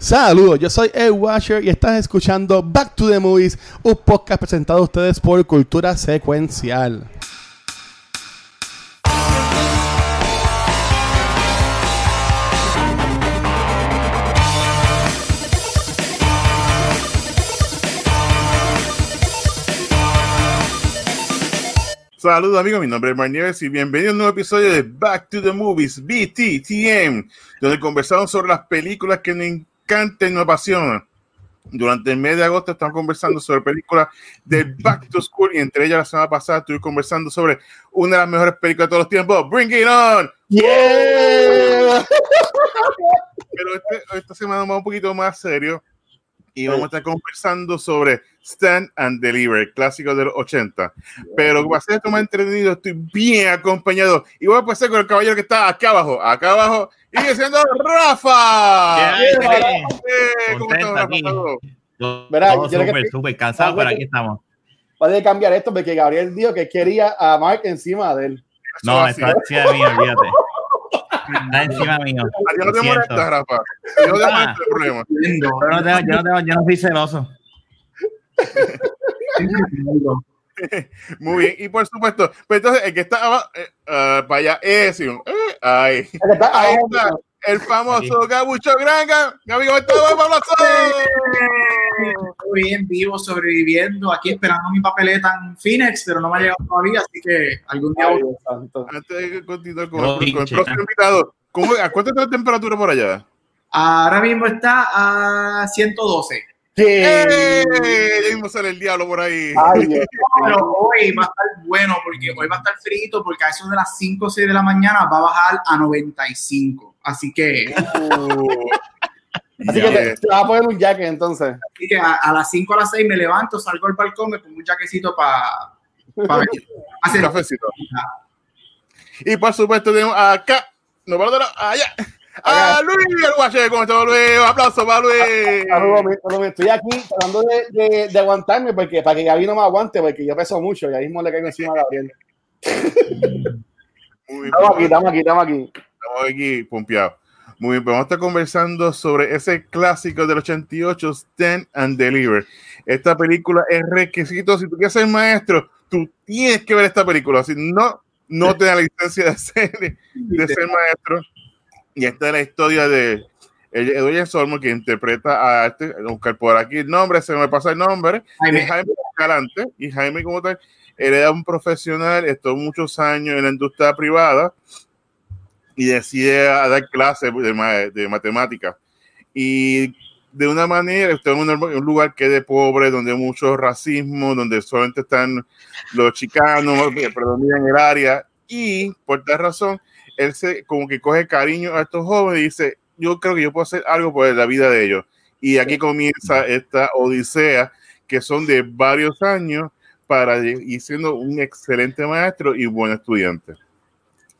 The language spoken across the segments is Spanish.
Saludos, yo soy Ed Washer y estás escuchando Back to the Movies, un podcast presentado a ustedes por Cultura Secuencial. Saludos amigos, mi nombre es Marnieves y bienvenido a un nuevo episodio de Back to the Movies, BTTM, donde conversamos sobre las películas que nos nos apasionan. Durante el mes de agosto estamos conversando sobre películas de Back to School y entre ellas la semana pasada estuve conversando sobre una de las mejores películas de todos los tiempos, Bring It On. Yeah. Pero este- esta semana vamos un poquito más serio y vamos a estar conversando sobre Stand and Deliver, clásico de los 80. Pero para esto más entretenido, estoy bien acompañado. Y voy a pasar con el caballero que está acá abajo, acá abajo, y diciendo Rafa. ¿Qué hay, Eh, ¿Cómo estás, Rafa? Verá, súper, súper cansado, pero aquí estamos. Va a cambiar esto porque Gabriel dijo que quería a Mark encima de él. No, está encima mío, olvídate. Está encima mío. A ti no te molesta, Rafa. Yo no te Ah. molesta el problema. Yo no, tengo, yo, no tengo, yo no soy celoso. Muy bien. Y por supuesto, pues entonces el que está abajo, eh, ah, para allá, es. eh, ahí. Está Ahí está. El famoso Gabucho Granga. Mi amigo, está Pablo Estoy bien vivo, sobreviviendo, aquí esperando mi papeleta en Phoenix, pero no me ha llegado todavía, así que algún día Ay, voy. Santo. Antes de continuar con, No, con el pinche. próximo invitado, ¿cómo, ¿a cuánto está la temperatura por allá? Ahora mismo está a 112, ¿Qué? ¡Eh! Ya mismo sale el diablo por ahí. Ay, pero hoy va a estar bueno, porque hoy va a estar frito, porque a eso de las 5 o 6 de la mañana va a bajar a 95, así que, Uh, Así que te, te vas a poner un jacket entonces. así que a, a las 5 a las 6 me levanto, salgo al balcón, me pongo un jaquecito para un hacer cafecito. Y por supuesto tenemos acá, no la- allá, a Luis el Guache, ¿cómo está Luis? Un aplauso para Luis. Saludos, Estoy aquí tratando de, de, de aguantarme porque para que Gaby no me aguante, porque yo peso mucho y ahí mismo le caigo encima a Gabriel. Muy bien, Estamos aquí, estamos aquí, estamos aquí. Estamos aquí pompeados. Muy bien, pues vamos a estar conversando sobre ese clásico del 88, Stand and Deliver. Esta película es requisito. Si tú quieres ser maestro, tú tienes que ver esta película. Si no, no te da la licencia de ser, de ser maestro. Y esta es la historia de Edwin Solmo, que interpreta a este, buscar por aquí el nombre, se me pasa el nombre, Jaime. Jaime Escalante. Y Jaime, como tal, él era un profesional, estuvo muchos años en la industria privada y decide a dar clases de, de matemáticas. Y de una manera, está en un, lugar que es de pobre, donde hay mucho racismo, donde solamente están los chicanos, que predominan el área. Y por tal razón, él se como que coge cariño a estos jóvenes y dice, yo creo que yo puedo hacer algo por la vida de ellos. Y aquí comienza esta odisea que son de varios años para ir siendo un excelente maestro y buen estudiante.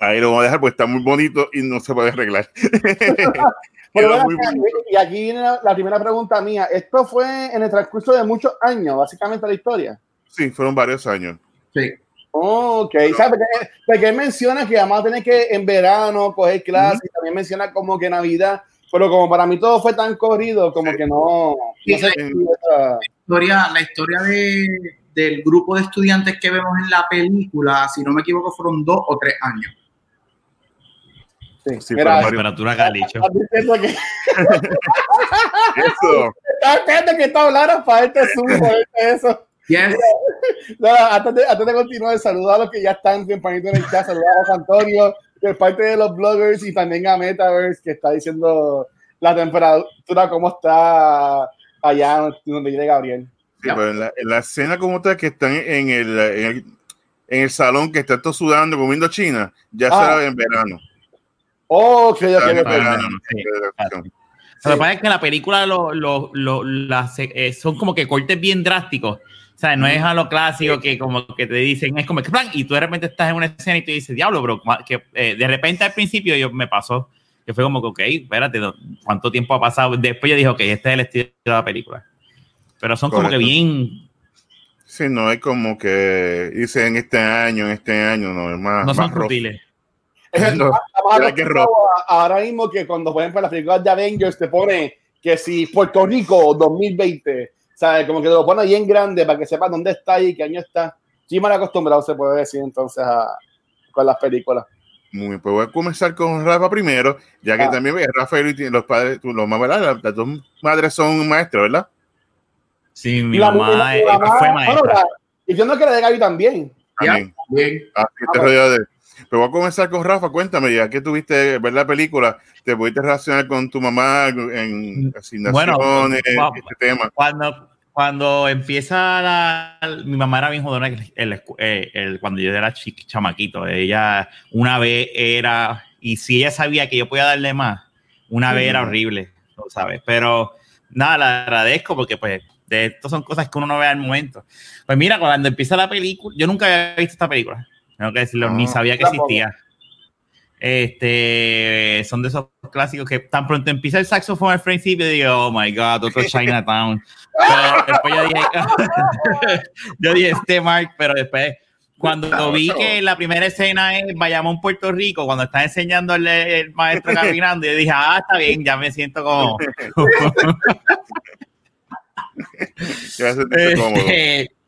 Ahí lo vamos a dejar porque está muy bonito y no se puede arreglar. Pero muy acá, y aquí viene la, la primera pregunta mía. Esto fue en el transcurso de muchos años, básicamente la historia. Sí, fueron varios años. Sí. Ok, ¿sabes? Porque, porque él menciona que vamos a tener que en verano coger clases y también menciona como que Navidad, pero como para mí todo fue tan corrido, como Sí. que no. no sé Sí. esa- historia, la historia de, del grupo de estudiantes que vemos en la película, si no me equivoco, fueron dos o tres años. Sí. Sí, Mira, pero Mario- Temperatura calicho. estás diciendo que Eso. estás esperando que está hablando para este para este eso. Yes. No, antes, de, antes de continuar, saludos a los que ya están tempranito en el chat, saludos a José Antonio, que es parte de los bloggers, y también a Metaverse, que está diciendo la temperatura, cómo está allá donde vive Gabriel. Sí, pero en, la, en la escena como tal que están en el, en el, en el salón que están todos sudando, comiendo china, ya Ah. será en verano. Oh, que Será que Lo que pasa es que en la película lo, lo, lo- las, eh, son como que cortes bien drásticos. O sea, no es a lo clásico que como que te dicen, es como que plan, y tú de repente estás en una escena y te dices, diablo, bro, que eh, de repente al principio yo me pasó, que fue como que, ok, espérate, ¿cuánto tiempo ha pasado? Después yo dije, ok, este es el estilo de la película. Pero son como que Correcto. bien, Sí, no es como que dice en este año, en este año, no, es más. no son más rough. No, ahora mismo que cuando, por ejemplo, las películas de Avengers te pone que si Puerto Rico 2020, ¿sabes? Como que te lo pone ahí en grande para que sepas dónde está y qué año está. Sí, mal acostumbrado se puede decir entonces a, con las películas. Muy bien, pues voy a comenzar con Rafa primero, ya que Ah. también ve, Rafael y los padres, tú- los mamás, ¿verdad? Las, dos madres son maestras, ¿verdad? Sí, mi La- mamá, la- la mamá- fue bueno, maestra. la- y yo no que la de Gaby también. Ya, También. bien. Así te Ah, de. Pero voy a comenzar con Rafa. Cuéntame, ya que tuviste ver la película, ¿te pudiste relacionar con tu mamá en asignaciones, Bueno, va- este tema? Cuando, cuando empieza la, mi mamá era bien jodona el, el- el- cuando yo era chiqui, chamaquito. Ella una vez era, y si ella sabía que yo podía darle más, una vez era horrible, ¿no sabes? Pero nada, la agradezco porque pues de esto son cosas que uno no ve al momento. Pues mira, cuando empieza la película, yo nunca había visto esta película, tengo que decirlo, ni Ah, sabía que existía. Este, son de esos clásicos que tan pronto empieza el saxofón al principio, digo, oh my god, otro Chinatown. Pero después yo dije, yo dije, este Mark, pero después, cuando vi que la primera escena es Bayamón, Puerto Rico, cuando está enseñándole el maestro caminando, yo dije, ah, está bien, ya me siento como. Que va a sentirte cómodo. Este,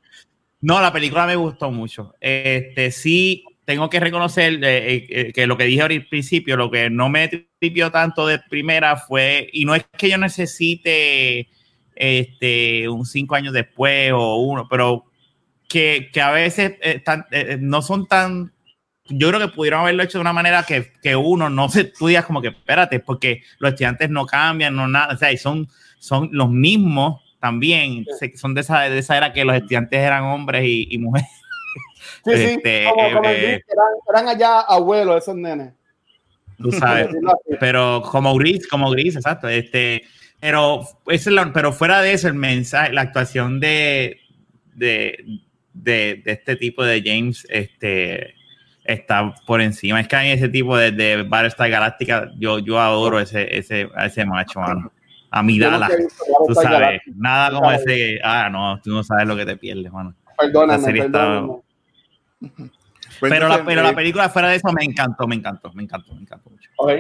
no, la película me gustó mucho. Este, sí, tengo que reconocer eh, eh, que lo que dije al principio, lo que no me tripió tanto de primera fue, y no es que yo necesite este, un cinco años después o uno, pero que, que a veces eh, eh, no son tan yo creo que pudieron haberlo hecho de una manera que, que uno no se digas como que espérate, porque los estudiantes no cambian, no nada, o sea, son, son los mismos también, se- son de esa, de esa era que los estudiantes eran hombres y, y mujeres. Sí, sí, Este, como, como el eh, eran, eran allá abuelos esos nenes. Tú sabes. Pero como gris, como gris, exacto. Este, pero, es la- pero fuera de eso, el mensaje, la actuación de, de, de, de este tipo de James, este, está por encima. Es que hay ese tipo de, de Battlestar Galáctica, yo, yo adoro ese, ese, a ese macho, mano. A mi Yo Dala, nunca he visto tú sabes, nada como ese, ah, no, tú no sabes lo que te pierdes, mano. Perdóname, perdóname. Pues Pero la, pero la eh, película fuera de eso me encantó, me encantó, me encantó, me encantó mucho. Ok.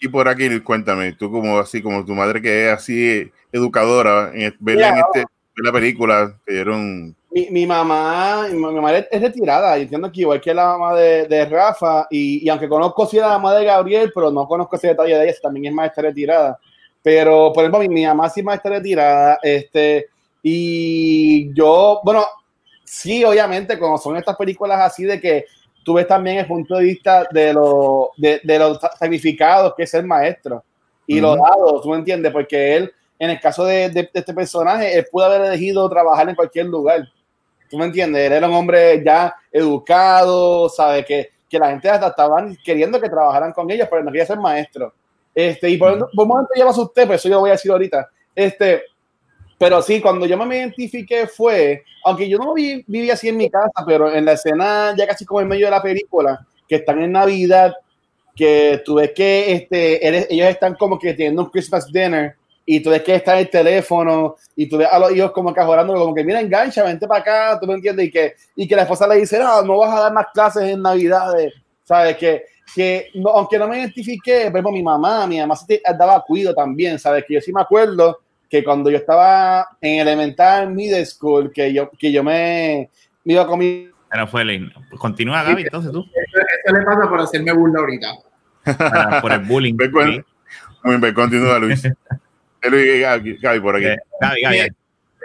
Y por aquí, cuéntame, tú como así, como tu madre que es así educadora, en, verla en este, ver la película, te dieron... Mi, mi mamá, mi, mamá es, retirada, y entiendo que igual que la mamá de, de Rafa, y, y aunque conozco si la mamá de Gabriel, pero no conozco ese detalle de ella, también es maestra retirada. Pero, por ejemplo, mi, mi mamá sí es maestra retirada, este, y yo, bueno, sí, obviamente, como son estas películas así de que tú ves también el punto de vista de, lo, de, de los sacrificados que es el maestro y los dados, ¿tú me entiendes? Porque él, en el caso de, de- de este personaje, él pudo haber elegido trabajar en cualquier lugar. ¿Tú me entiendes? Él era un hombre ya educado, ¿sabe? Que, que la gente hasta estaban queriendo que trabajaran con ellos, pero no quería ser maestro. Este, y por, por un momento me asusté, pero eso yo lo voy a decir ahorita. Este, pero sí, cuando yo me identifiqué fue, aunque yo no vi, viví así en mi casa, pero en la escena ya casi como en medio de la película, que están en Navidad, que tú ves que este, eres- ellos están como que teniendo un Christmas dinner y tú ves que está el teléfono y tú ves a los hijos como que jorándolo, como que mira, engancha, vente para acá, tú me entiendes, y que, y que la esposa le dice, no, no vas a dar más clases en Navidades, ¿sabes? Que, que no, aunque no me identifiqué, por ejemplo, mi mamá, mi mamá sí te- daba cuido también, ¿sabes? Que yo sí me acuerdo que cuando yo estaba en elemental, middle school, que yo, que yo me, me iba con mi Pero fue lindo. Continúa, Gaby, entonces tú, Eso, eso le pasa por hacerme burla ahorita. para- por el bullying. Muy bien, continúa Luis. Luis, Gaby, Gaby, por aquí. Eh, Gaby, Gaby, Gaby.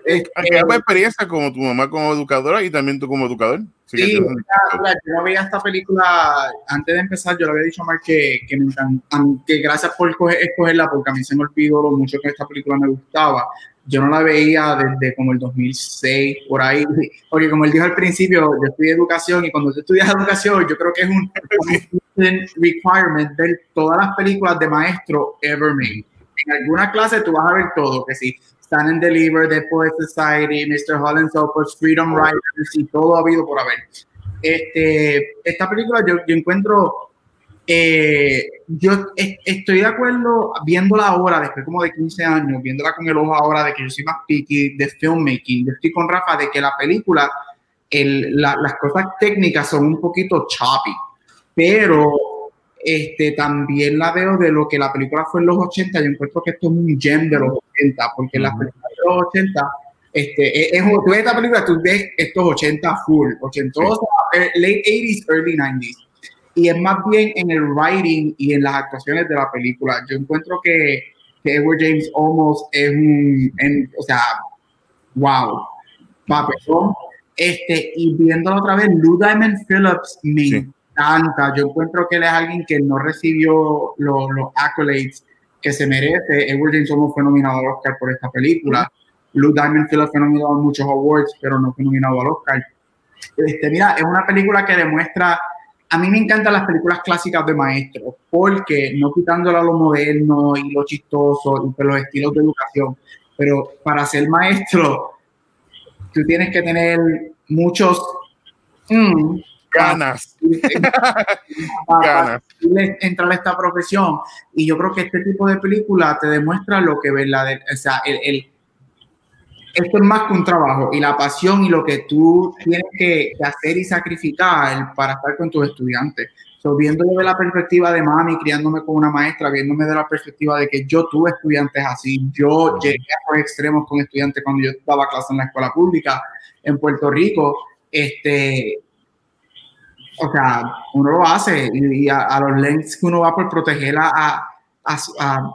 Este, hay experiencia como tu mamá como educadora y también tú como educador. Así que Sí, tú- Mira, yo veía esta película antes de empezar. Yo le había dicho a Mark que, que, me encan- am- que gracias por coger- escogerla, porque a mí se me olvidó lo mucho que esta película me gustaba. Yo no la veía desde como el 2006, por ahí, porque como él dijo al principio, yo estudié educación y cuando tú estudias educación, yo creo que es un, un requirement ver todas las películas de maestro ever made. En alguna clase tú vas a ver todo, que si Stand and Deliver, The Poet Society, Mr. Holland Soppers, Freedom Riders y todo ha habido por haber. Este, esta película yo, yo encuentro, eh, yo es- estoy de acuerdo viéndola ahora, después como de 15 años, viéndola con el ojo ahora de que yo soy más picky de filmmaking, yo estoy con Rafa de que la película, el- la- las cosas técnicas son un poquito choppy, pero este, también la veo de lo que la película fue en los 80, yo encuentro que esto es un gem de los 80 80, porque en las películas de los 80, este, es, tú ves esta película, tú ves estos 80 full, 80, eh, late 80s, early 90s. Y es más bien en el writing y en las actuaciones de la película. Yo encuentro que, que Edward James Almost es un, o sea, wow, papelón. Este, y viéndolo otra vez, Lou Diamond Phillips me encanta. Yo encuentro que él es alguien que no recibió los, los accolades que se merece. Edward James Olmos fue nominado al Oscar por esta película. Lou Diamond Phillips fue nominado a muchos awards, pero no fue nominado al Oscar. Este, mira, es una película que demuestra. A mí me encantan las películas clásicas de maestro, porque no quitándole a lo moderno y lo chistoso y los estilos de educación, pero para ser maestro tú tienes que tener muchos mm, ganas. Para, entrar a esta profesión. Y yo creo que este tipo de película te demuestra lo que verdad, o sea, el, esto es más que un trabajo y la pasión y lo que tú tienes que hacer y sacrificar para estar con tus estudiantes. So, viéndolo de la perspectiva de mami, criándome con una maestra, viéndome de la perspectiva de que yo tuve estudiantes así, yo llegué a los extremos con estudiantes cuando yo daba clase en la escuela pública en Puerto Rico, este, o sea, uno lo hace y, a, los lengths que uno va por protegerla a, a,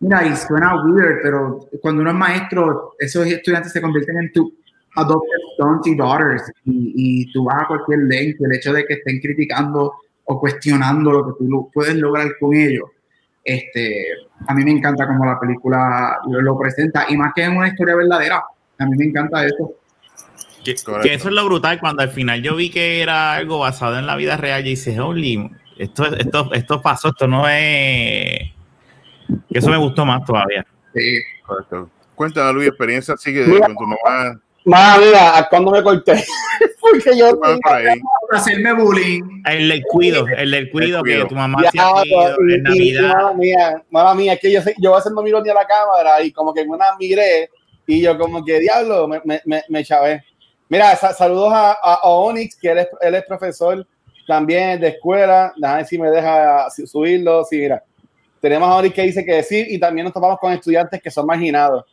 mira, y suena weird, pero cuando uno es maestro, esos estudiantes se convierten en tu adopted sons y daughters y, y tú vas a cualquier length, el hecho de que estén criticando o cuestionando lo que tú puedes lograr con ellos. Este, a mí me encanta cómo la película lo, presenta y más que en una historia verdadera. A mí me encanta eso. Que, eso es lo brutal cuando al final yo vi que era algo basado en la vida real y dices, holy, esto, esto, esto pasó, esto no es... Eso me gustó más todavía. Sí. Correcto. Cuéntanos, Luis, experiencia sigue con tu mamá. Mamá, mira, cuando me corté. Porque yo hacerme bullying. El del cuido, el del cuido, que tu mamá hacía cuido, en Navidad. Mamá mía, mamá mía, es que yo, yo a veces no miro ni a la cámara y como que en una miré y yo como que diablo, me, me, me, chavé. Mira, saludos a, a, Onyx, que él es, él es profesor también de escuela. Déjame si me deja subirlo. Sí, mira. Tenemos a Onyx que dice que decir y también nos topamos con estudiantes que son marginados.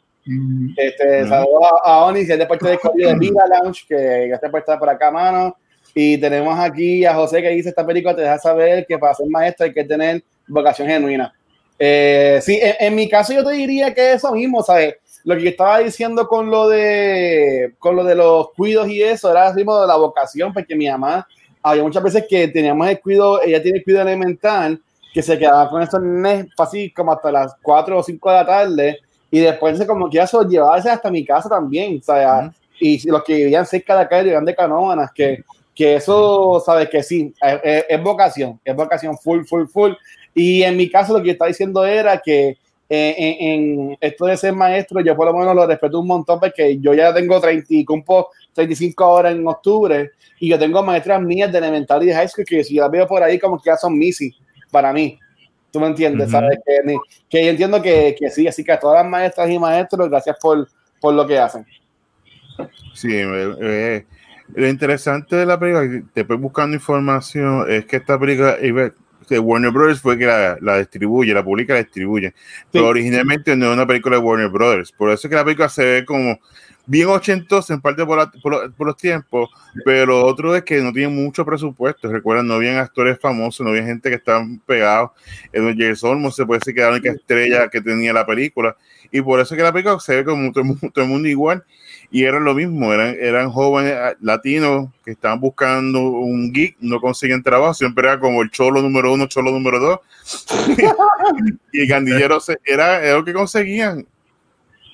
Este, Saludos a, Oni, que es de parte de de Vida Lounge, que ya está puesta por acá, mano. Y tenemos aquí a José que dice: Esta película te deja saber que para ser maestro hay que tener vocación genuina. Eh, sí, en, mi caso yo te diría que eso mismo, ¿sabes? Lo que estaba diciendo con lo de con lo de los cuidos y eso era así de la vocación, porque mi mamá había muchas veces que teníamos el cuido, ella tiene el cuido elemental, que se quedaba con esos nenes así como hasta las 4 o 5 de la tarde y después como que eso llevarse hasta mi casa también, o sea, y los que vivían cerca de acá vivían de Canóvanas, que, que eso, sabes que sí, es, vocación, es vocación full, full, full. Y en mi caso lo que está diciendo era que en, esto de ser maestro, yo por lo menos lo respeto un montón porque yo ya tengo 30, cumplo 35 horas en octubre y yo tengo maestras mías de elemental y de high school que si yo las veo por ahí como que ya son missy para mí. ¿Tú me entiendes? ¿Sabes? Que, que, yo entiendo que, que, sí, así que a todas las maestras y maestros, gracias por, por lo que hacen. Sí, eh, eh, lo interesante de la película, después buscando información, es que esta película, de Warner Brothers fue que la, la, distribuye, la publica, la distribuye. Pero originalmente no es una película de Warner Brothers. Por eso es que la película se ve como bien ochentosa en parte por, por, los tiempos, pero otro es que no tiene mucho presupuesto. Recuerdan, no habían actores famosos, no había gente que estaban pegados. En James Olmos se puede decir que era la única estrella que tenía la película. Y por eso es que la película se ve como todo, el mundo igual. Y era lo mismo, eran, eran jóvenes ah, latinos que estaban buscando un geek, no consiguen trabajo, siempre era como el cholo número uno, cholo número dos. y el gandillero era, era lo que conseguían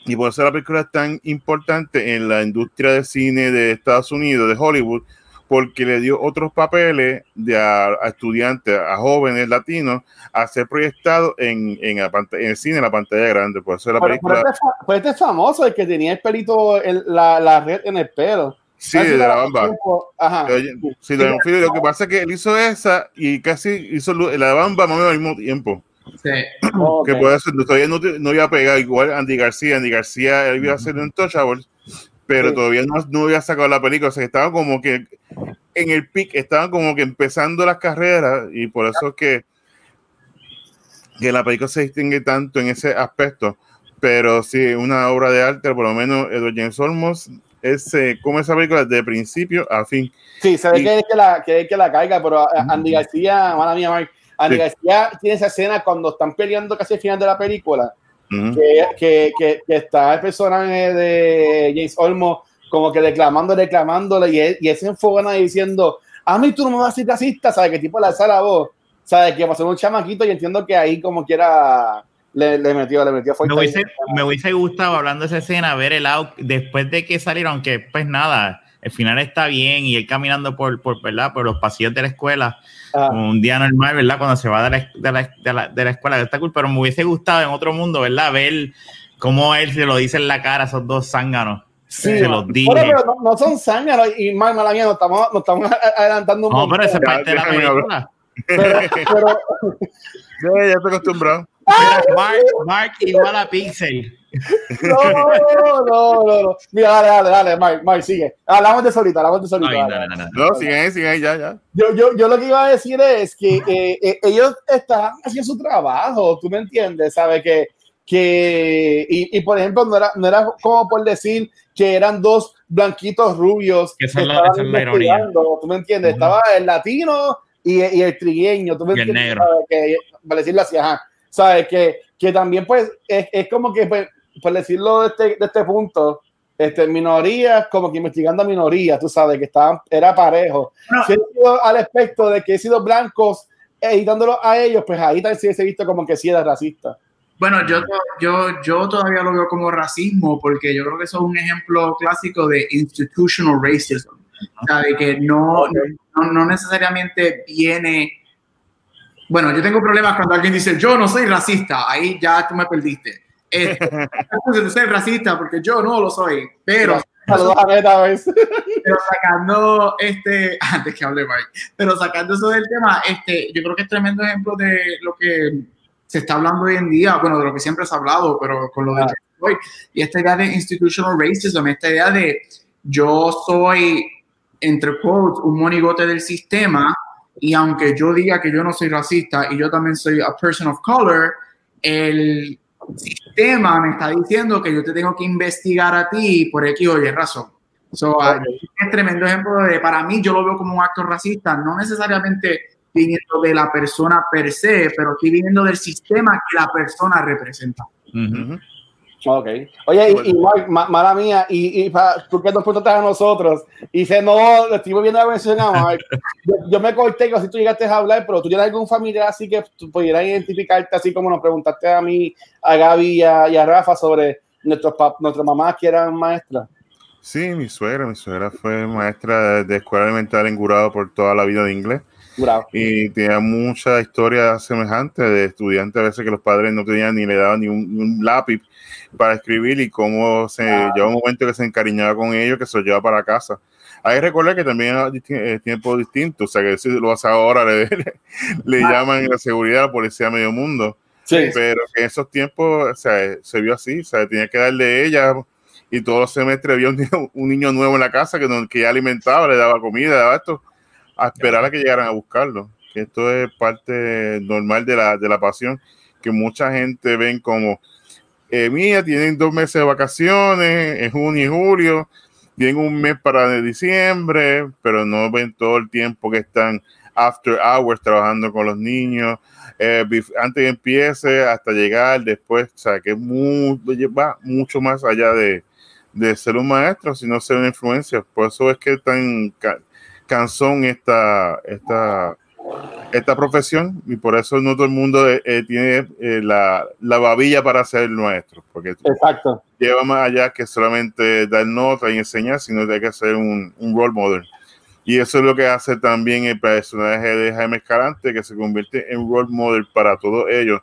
y por eso la película es tan importante en la industria de cine de Estados Unidos, de Hollywood, porque le dio otros papeles de a, estudiantes, a jóvenes latinos, a ser proyectados en, en, el cine, en la pantalla grande. Por eso la película. Este, pues este, es famoso, el que tenía el pelito, la, la, red en el pelo. Sí, de la bamba. Ajá. Sí, lo, lo que pasa es que él hizo esa y casi hizo la bamba al mismo tiempo. Sí. Que puede ser, todavía no, no iba a pegar igual Andy García. Andy García iba a hacer un touchable, pero todavía no, no había sacado la película. O sea, estaba como que en el pic, estaban como que empezando las carreras y por eso es que, que la película se distingue tanto en ese aspecto. pero sí, una obra de arte, por lo menos Edward James Olmos, es eh, como esa película de principio a fin. Sí, se ve Y- que es que la, que es que la caiga, pero eh, Andy García, mala mía, Mark, Andy Sí. García tiene esa escena cuando están peleando casi al final de la película, Que, que, que, que está el personaje de James Olmo como que declamando, declamándole, y, él- y él se enfogona diciendo, a mí tú no me vas a decir racista, ¿sabes? Que tipo la voz, ¿sabes? Que pasó un chamaquito y entiendo que ahí como quiera le, le metió, le metió fuerte. Me hubiese, me hubiese gustado, hablando de esa escena, ver el out después de que salieron, aunque pues nada, el final está bien y él caminando por, por, ¿verdad? por los pasillos de la escuela, como un día normal, ¿verdad? Cuando se va de la, de la, de la, de la escuela, está cool, pero me hubiese gustado en otro mundo, ¿verdad? Ver cómo él se lo dice en la cara a esos dos zánganos. Sí, se los dije. Bueno, pero no, no son zánganos y mal, mala mía, nos estamos, nos estamos adelantando un No, montón. pero esa parte de la película. pero, pero, Ya, ya estoy acostumbrado. Mira, Mark, Mark igual a Pixel. No, no, no, no. Mira, dale, dale, dale, Mike, Mike, sigue. Hablamos de solita, hablamos de solita. Ay, dale. no, no, no, ahí, siguen ahí, ya, ya. Yo, yo, yo lo que iba a decir es que eh, eh, ellos están haciendo su trabajo, tú me entiendes, ¿sabes? Que, que y, y, por ejemplo, no era, no era como por decir que eran dos blanquitos rubios Que esa es la- esa es la ironía. tú me entiendes, Ujú. estaba el latino y, y el trigueño, tú me Y el entiendes, negro. ¿sabes? Que, para decirlo así, ajá, ¿sabes? Que, que también pues es, es como que, pues, por decirlo de este, de este punto, este, minorías como que investigando a minorías, tú sabes, que estaban, era parejo. No. Si he sido al aspecto de que he sido blancos editándolo a ellos, pues ahí tal sí se visto como que sí era racista. Bueno, yo, yo, yo todavía lo veo como racismo porque yo creo que eso es un ejemplo clásico de institutional racism. O sea, de que no, no, no necesariamente viene... Bueno, yo tengo problemas cuando alguien dice, yo no soy racista, ahí ya tú me perdiste. Este, de ser racista porque yo no lo soy, pero, Saludos a pero sacando este, antes que hable Mike, pero sacando eso del tema, este, yo creo que es tremendo ejemplo de lo que se está hablando hoy en día, bueno, de lo que siempre se ha hablado, pero con lo de hoy, y esta idea de institutional racism, esta idea de yo soy, entre quotes, un monigote del sistema, y aunque yo diga que yo no soy racista y yo también soy a person of color, el sistema me está diciendo que yo te tengo que investigar a ti por X o Y razón. So, ah, es tremendo ejemplo de, para mí, yo lo veo como un acto racista, no necesariamente viniendo de la persona per se, pero sí viniendo del sistema que la persona representa. Ujú. Ujú. Ok. Oye, y, y Mike, ma- mala mía, y, y pa- tú que nos preguntaste a nosotros, y dice, no, estoy viendo la mención a Mike. Yo, yo me corté, así tú llegaste a hablar, pero tú tienes algún familiar así que tú pudieras identificarte, así como nos preguntaste a mí, a Gaby y a, y a Rafa sobre nuestros nuestras mamás que eran maestras. Sí, mi suegra, mi suegra fue maestra de, de escuela elemental en Gurado por toda la vida de inglés Bravo. y tenía mucha historia semejante de estudiantes a veces que los padres no tenían ni le daban ni un, ni un lápiz para escribir y cómo se Ah. lleva un momento que se encariñaba con ellos que se lo lleva para casa. Hay que recordar que también disti- eh, tiempo distinto, o sea que si lo hace ahora le, le, le llaman la seguridad a la policía a medio mundo Sí. pero que en esos tiempos o sea, se vio así, o sea, tenía que darle ella y todos los semestres había un niño, un niño nuevo en la casa que, que ya alimentaba, le daba comida, le daba esto, a esperar a que llegaran a buscarlo. Que esto es parte normal de la, de la pasión, que mucha gente ven como, eh, mía, tienen dos meses de vacaciones, en junio y julio, tienen un mes para diciembre, pero no ven todo el tiempo que están after hours trabajando con los niños, eh, antes que empiece hasta llegar después, o sea, que es mu- va mucho más allá de, de ser un maestro, sino ser una influencia. Por eso es que tan ca- cansón esta, esta, esta profesión y por eso no todo el mundo eh, eh, tiene eh, la, la babilla para ser maestro, porque Exacto. lleva más allá que solamente dar nota y enseñar, sino que hay que ser un, un role model. Y eso es lo que hace también el personaje de Jaime Escalante, que se convierte en role model para todos ellos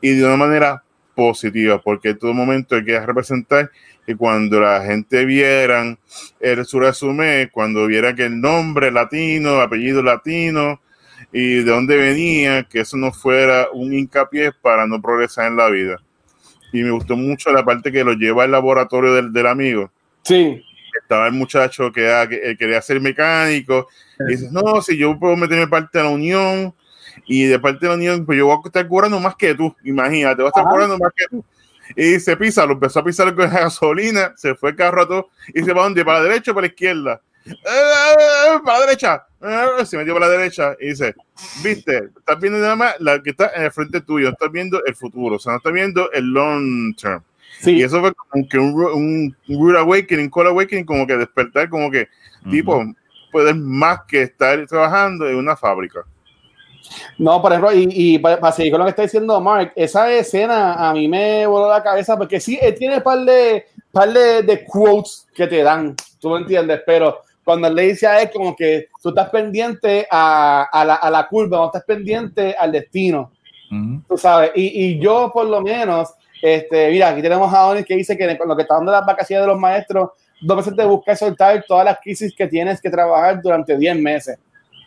y de una manera positiva, porque en todo momento hay que representar que cuando la gente vieran el, su resumen, cuando vieran que el nombre latino, apellido latino y de dónde venía, que eso no fuera un hincapié para no progresar en la vida y me gustó mucho la parte que lo lleva al laboratorio del, del amigo. Sí. Estaba el muchacho que, que él quería ser mecánico y dice, no, si yo puedo meterme parte de la unión y de parte de la unión, pues yo voy a estar cobrando más que tú, imagínate, voy a estar Ajá. cobrando más que tú. Y se pisa, lo empezó a pisar con gasolina, se fue el carro a todo y se va dónde, para la derecha o para la izquierda. Eh, para la derecha, eh, se metió para la derecha y dice, viste, estás viendo nada más la que está en el frente tuyo, estás viendo el futuro, o sea, no estás viendo el long term. Sí. Y eso fue como que un, ru- un, rude awakening, cold awakening, como que despertar, como que, tipo, puedes más que estar trabajando en una fábrica. No, por ejemplo, y, y para, para seguir con lo que está diciendo Mark, esa escena a mí me voló la cabeza porque sí, él tiene un par de, par de, de quotes que te dan, tú me entiendes, pero cuando él le dice a él como que tú estás pendiente a, a, la, a la curva, no estás pendiente al destino, Ujú. tú sabes, y, y yo por lo menos, este, mira, aquí tenemos a Oni que dice que con lo que está dando las vacaciones de los maestros, dos meses te busca soltar todas las crisis que tienes que trabajar durante 10 meses.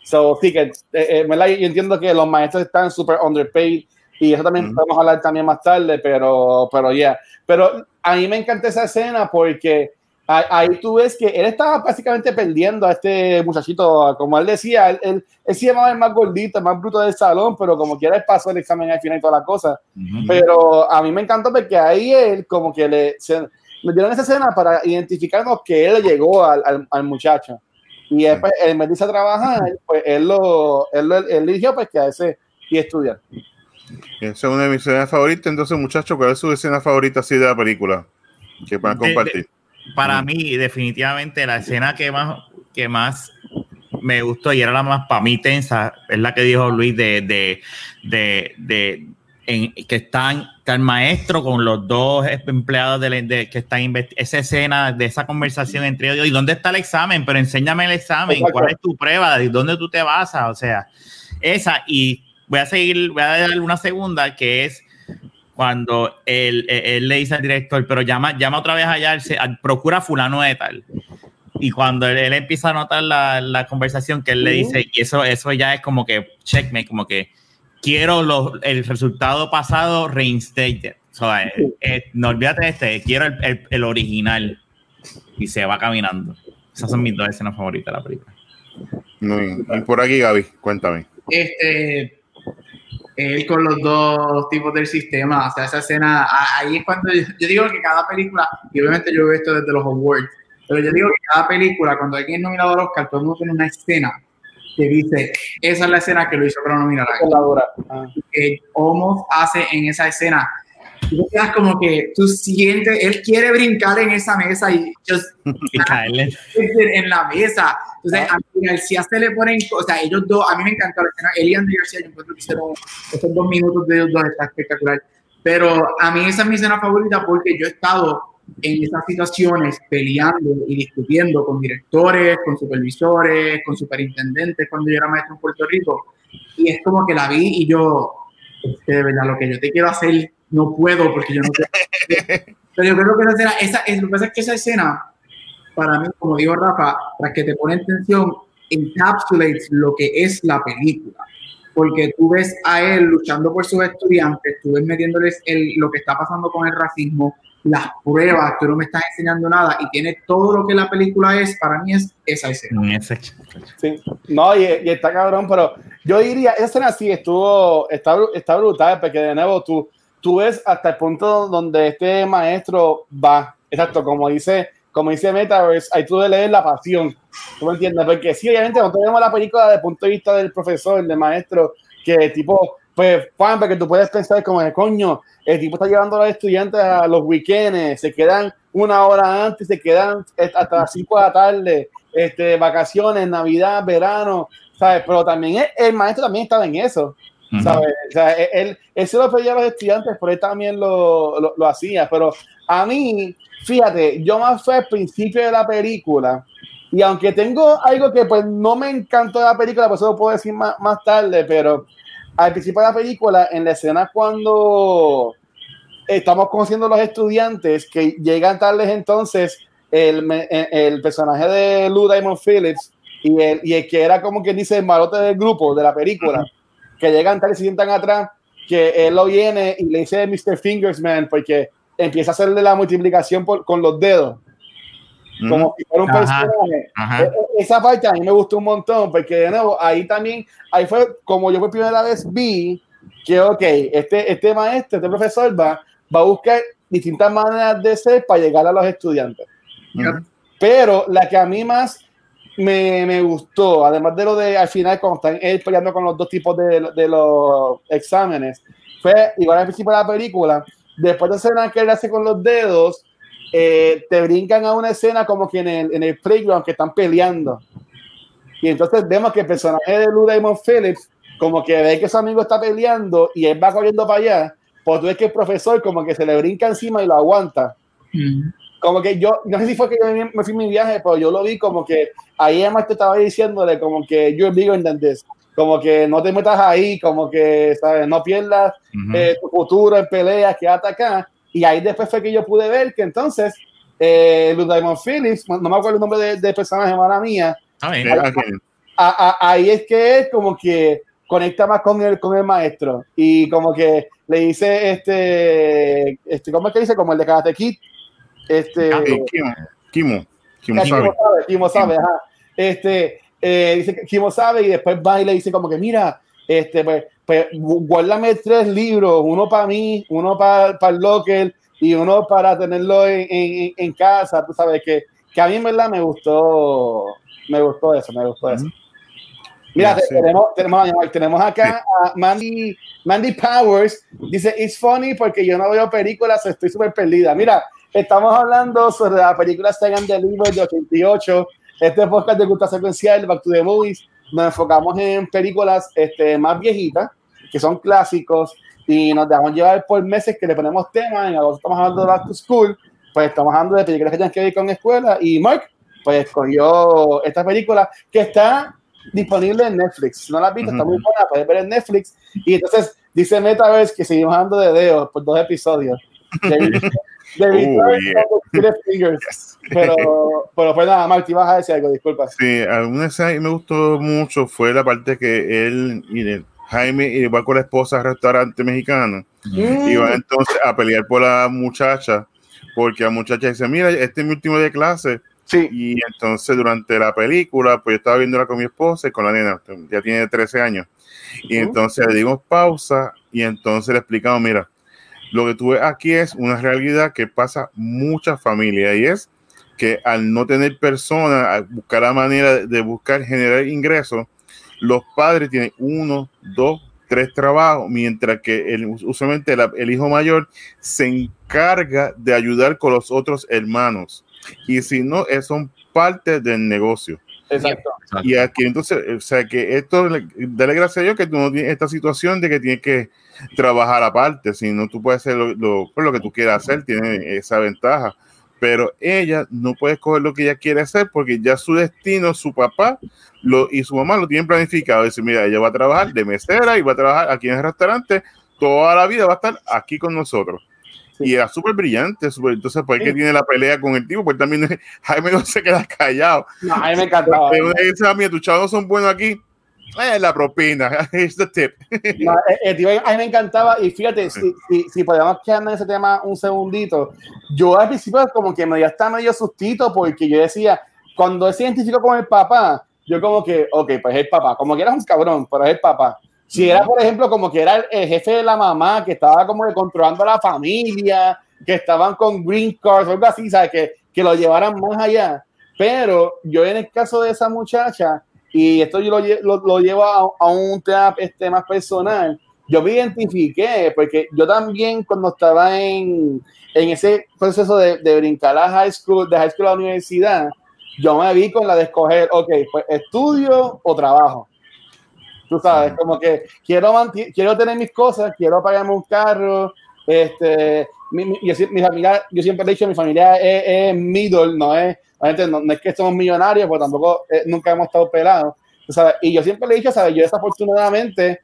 So, sí, que eh, eh, yo entiendo que los maestros están súper underpaid y eso también Ujú. podemos hablar también más tarde, pero, pero ya. Pero a mí me encanta esa escena porque ahí, ahí tú ves que él estaba básicamente perdiendo a este muchachito, como él decía, él, él, él se llamaba el más gordito, el más bruto del salón, pero como quiera él pasó el examen al final y toda la cosa. Ujú. Pero a mí me encantó porque ahí él como que le, se, le dieron esa escena para identificarnos que él le llegó al, al, al muchacho. Y después, en vez de irse a trabajar, pues él lo, él, lo- él eligió pues que a ese y estudiar. Esa es una de mis escenas favoritas. Entonces, muchachos, ¿cuál es su escena favorita así de la película? Que puedan De- de- compartir. Para mí, definitivamente, la escena que más, que más me gustó y era la más para mí tensa, es la que dijo Luis de, de, de, de- en- que están está el maestro con los dos empleados de, la- de- que están esa escena de esa conversación entre ellos y dónde está el examen, pero enséñame el examen, Exacto. cuál es tu prueba, de dónde tú te basas, o sea, esa y voy a seguir, voy a dar una segunda que es cuando él, él- él le dice al director, pero llama, llama otra vez allá, él se- procura fulano de tal. Y cuando él, él empieza a notar la, la conversación que él le dice, y eso, eso ya es como que checkmate, como que quiero los, el resultado pasado reinstated. O sea, eh, eh, no olvídate de este, quiero el, el- el original. Y se va caminando. Esas son mis dos escenas favoritas de la película. Muy bien. Y por aquí, Gaby, cuéntame. este, él con los dos tipos del sistema, o sea, esa escena, ahí es cuando yo, yo digo que cada película, y obviamente yo veo esto desde los awards, pero yo digo que cada película, cuando alguien es nominado al Oscar, todo el mundo tiene una escena que dice, esa es la escena que lo hizo para nominar a dura. Ah. que Homos hace en esa escena. Tú quedas como que tú sientes, él quiere brincar en esa mesa y just Y caerle. en la mesa. Entonces, a Andy García se le ponen, o sea, ellos dos, a mí me encantó la escena, él y Andy García, yo encuentro que hicieron esos dos minutos de ellos dos, está espectacular. Pero a mí esa es mi escena favorita porque yo he estado en esas situaciones peleando y discutiendo con directores, con supervisores, con superintendentes cuando yo era maestro en Puerto Rico. Y es como que la vi y yo, es que de verdad, lo que yo te quiero hacer, no puedo porque yo no sé. Pero yo creo que esa escena, esa, es, lo que pasa es que esa escena, para mí, como dijo Rafa, para que te pone en tensión, encapsulates lo que es la película. Porque tú ves a él luchando por sus estudiantes, tú ves metiéndoles el, lo que está pasando con el racismo, las pruebas, tú no me estás enseñando nada y tiene todo lo que la película es, para mí es esa escena. En ese- Sí. No, y, y está cabrón, pero yo diría, esa escena sí estuvo, está, está brutal, porque de nuevo tú, tú ves hasta el punto donde este maestro va, exacto, como dice, como dice Metaverse, ahí tú de leer la pasión, ¿tú me entiendes? Porque sí, obviamente, nosotros vemos la película desde el punto de vista del profesor, del maestro, que tipo, pues, Juan, porque tú puedes pensar como de coño, el tipo está llevando a los estudiantes a los weekends, se quedan una hora antes, se quedan hasta las 5 de la tarde, este, vacaciones, Navidad, verano, ¿sabes? Pero también el maestro también estaba en eso. ¿Sabes? O sea, él, él, él se lo pedía a los estudiantes, pero él también lo, lo, lo hacía. Pero a mí, fíjate, yo más fue al principio de la película, y aunque tengo algo que pues no me encantó de la película, pues eso lo puedo decir más, más tarde, pero al principio de la película, en la escena cuando estamos conociendo a los estudiantes que llegan tardes entonces el, me- el, el personaje de Lou Diamond Phillips y el, y el que era como que dice el malote del grupo de la película que llegan tarde y se sientan atrás que él lo viene y le dice Mr. Fingersman porque empieza a hacerle la multiplicación por- con los dedos como si fuera un Ajá. personaje Ajá. e- e- esa parte a mí me gustó un montón porque de nuevo ahí también ahí fue como yo por primera vez vi que ok este este maestro este profesor va va a buscar distintas maneras de ser para llegar a los estudiantes. Pero la que a mí más me, me gustó, además de lo de al final, cuando están peleando con los dos tipos de, de los exámenes, fue igual al principio de la película, después de la escena que él hace con los dedos, eh, te brincan a una escena como que en el, en el playground que están peleando. Y entonces vemos que el personaje de Lou Diamond Phillips, como que ve que su amigo está peleando y él va corriendo para allá, pues tú ves que el profesor como que se le brinca encima y lo aguanta Mm. Como que yo, no sé si fue que yo me me fui en mi viaje, pero yo lo vi como que ahí además te estaba diciéndole como que bigger than this, como que no te metas ahí, como que, ¿sabes? No pierdas Ujú. eh, tu futuro en peleas, quédate acá. Y ahí después fue que yo pude ver que entonces eh, Lou Diamond Phillips, no me acuerdo el nombre de- del personaje, hermana mía, Ángel, a- a- ahí es que él como que conecta más con el, con el maestro y como que le dice este, este ¿cómo es que dice? Como el de Karate Kid. Este, eh, Kimo, Kimo, sabe. sabe, Kimo sabe, ajá. Este, eh, dice que Kimo sabe y después va y le dice como que mira, este, pues, pues gu- guárdame tres libros, uno para mí, uno para el locker y uno para tenerlo en, en- en casa, tú sabes que, que a mí en verdad me gustó, me gustó eso, me gustó eso. Mira, tenemos, tenemos, tenemos acá a Mandy, Mandy Powers. Dice, it's funny porque yo no veo películas, estoy súper perdida. Mira, estamos hablando sobre la película Stay and Deliver de 88. Este podcast de cultura secuencial, Back to the Movies. Nos enfocamos en películas este, más viejitas, que son clásicos, y nos dejamos llevar por meses que le ponemos temas. En agosto estamos hablando de Back to School, pues estamos hablando de películas que tienen que ver con escuela. Y Mark, pues escogió esta película que está disponible en Netflix. Si no la has visto, está muy buena, puedes ver en Netflix. Y entonces dice Metaverse que seguimos dando de dedos por dos episodios. Oh, Return yeah. Pero, pero pues nada, Marty, vas a decir algo, disculpa. Sí, alguna escena que me gustó mucho fue la parte que él y el- Jaime iba con la esposa al restaurante mexicano y van entonces a pelear por la muchacha porque la muchacha dice, mira, este es mi último día de clase Sí, y entonces durante la película, pues yo estaba viéndola con mi esposa y con la nena, ya tiene 13 años. Y entonces le dimos pausa y entonces le explicamos, mira, lo que tú ves aquí es una realidad que pasa muchas familias y es que al no tener personas, al buscar la manera de- buscar generar ingresos, los padres tienen uno, dos, tres trabajos, mientras que el, usualmente la- el hijo mayor se encarga de ayudar con los otros hermanos. Y si no, son parte del negocio. exacto. Y aquí entonces, o sea que esto, le- dale gracias a Dios que tú no tienes esta situación de que tienes que trabajar aparte, sino tú puedes hacer lo, lo- pues, lo que tú quieras hacer, tiene esa ventaja. Pero ella no puede escoger lo que ella quiere hacer porque ya su destino, su papá lo, y su mamá lo tienen planificado. Dice, mira, ella va a trabajar de mesera y va a trabajar aquí en el restaurante, toda la vida va a estar aquí con nosotros. Sí. Y era súper brillante, súper, entonces, ¿por qué Sí. tiene la pelea con el tipo? Pues también Jaime no se queda callado. No, a mí me encantaba. Pero "Ah, mira, tus chavos son buenos aquí. Eh, la propina, es the tip. No, eh, eh, a mí me encantaba y fíjate, si, si, si podemos quedarnos en ese tema un segundito, yo al principio como que me dio hasta medio sustito porque yo decía, cuando él se identificó con el papá, yo como que, ok, pues es el papá, como que era un cabrón, pero es el papá. Si era, por ejemplo, como que era el, el jefe de la mamá, que estaba como que controlando a la familia, que estaban con green cards o algo así, ¿sabes? Que, que lo llevaran más allá. Pero yo en el caso de esa muchacha, y esto yo lo, lo, lo llevo a, a un tema este, más personal, yo me identifiqué, porque yo también cuando estaba en, en ese proceso de, de brincar a high school, de high school a la universidad, yo me vi con la de escoger, ok, pues estudio o trabajo. Tú sabes, como que quiero, quiero tener mis cosas, quiero pagarme un carro, este, mi, mi- yo, familia, yo siempre he dicho, mi familia es, es middle, no es, obviamente no, no es que somos millonarios, pues tampoco eh, nunca hemos estado pelados, sabes, y yo siempre le he dicho, sabes, yo desafortunadamente,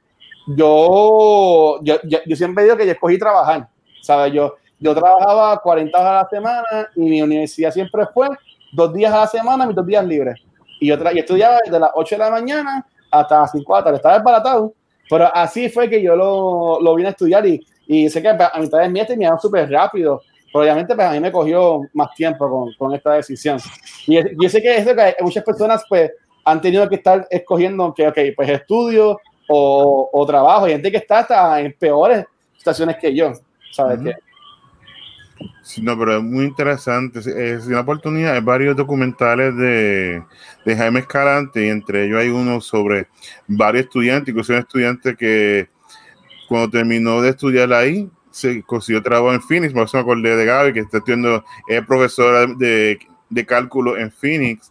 yo, yo, yo, yo siempre digo que yo escogí trabajar, sabes, yo, yo trabajaba 40 horas a la semana y mi universidad siempre fue dos días a la semana, mis dos días libres, y yo, yo estudiaba desde las 8 de la mañana hasta las 5 de la tarde, estaba desbaratado, pero así fue que yo lo, lo vine a estudiar y, y sé que a mitad de mi terminaron súper rápido, pero obviamente pues a mí me cogió más tiempo con, con esta decisión. Y es- yo sé que es que muchas personas pues han tenido que estar escogiendo que, ok, pues estudio o, o trabajo, y gente que está hasta en peores situaciones que yo, ¿sabes? Ujú. que Sí, no, pero es muy interesante. Es, es una oportunidad. Hay varios documentales de, de Jaime Escalante y entre ellos hay uno sobre varios estudiantes, incluso un estudiante que cuando terminó de estudiar ahí, se consiguió trabajo en Phoenix. Me acordé de Gaby, que está estudiando, es profesora de, de cálculo en Phoenix.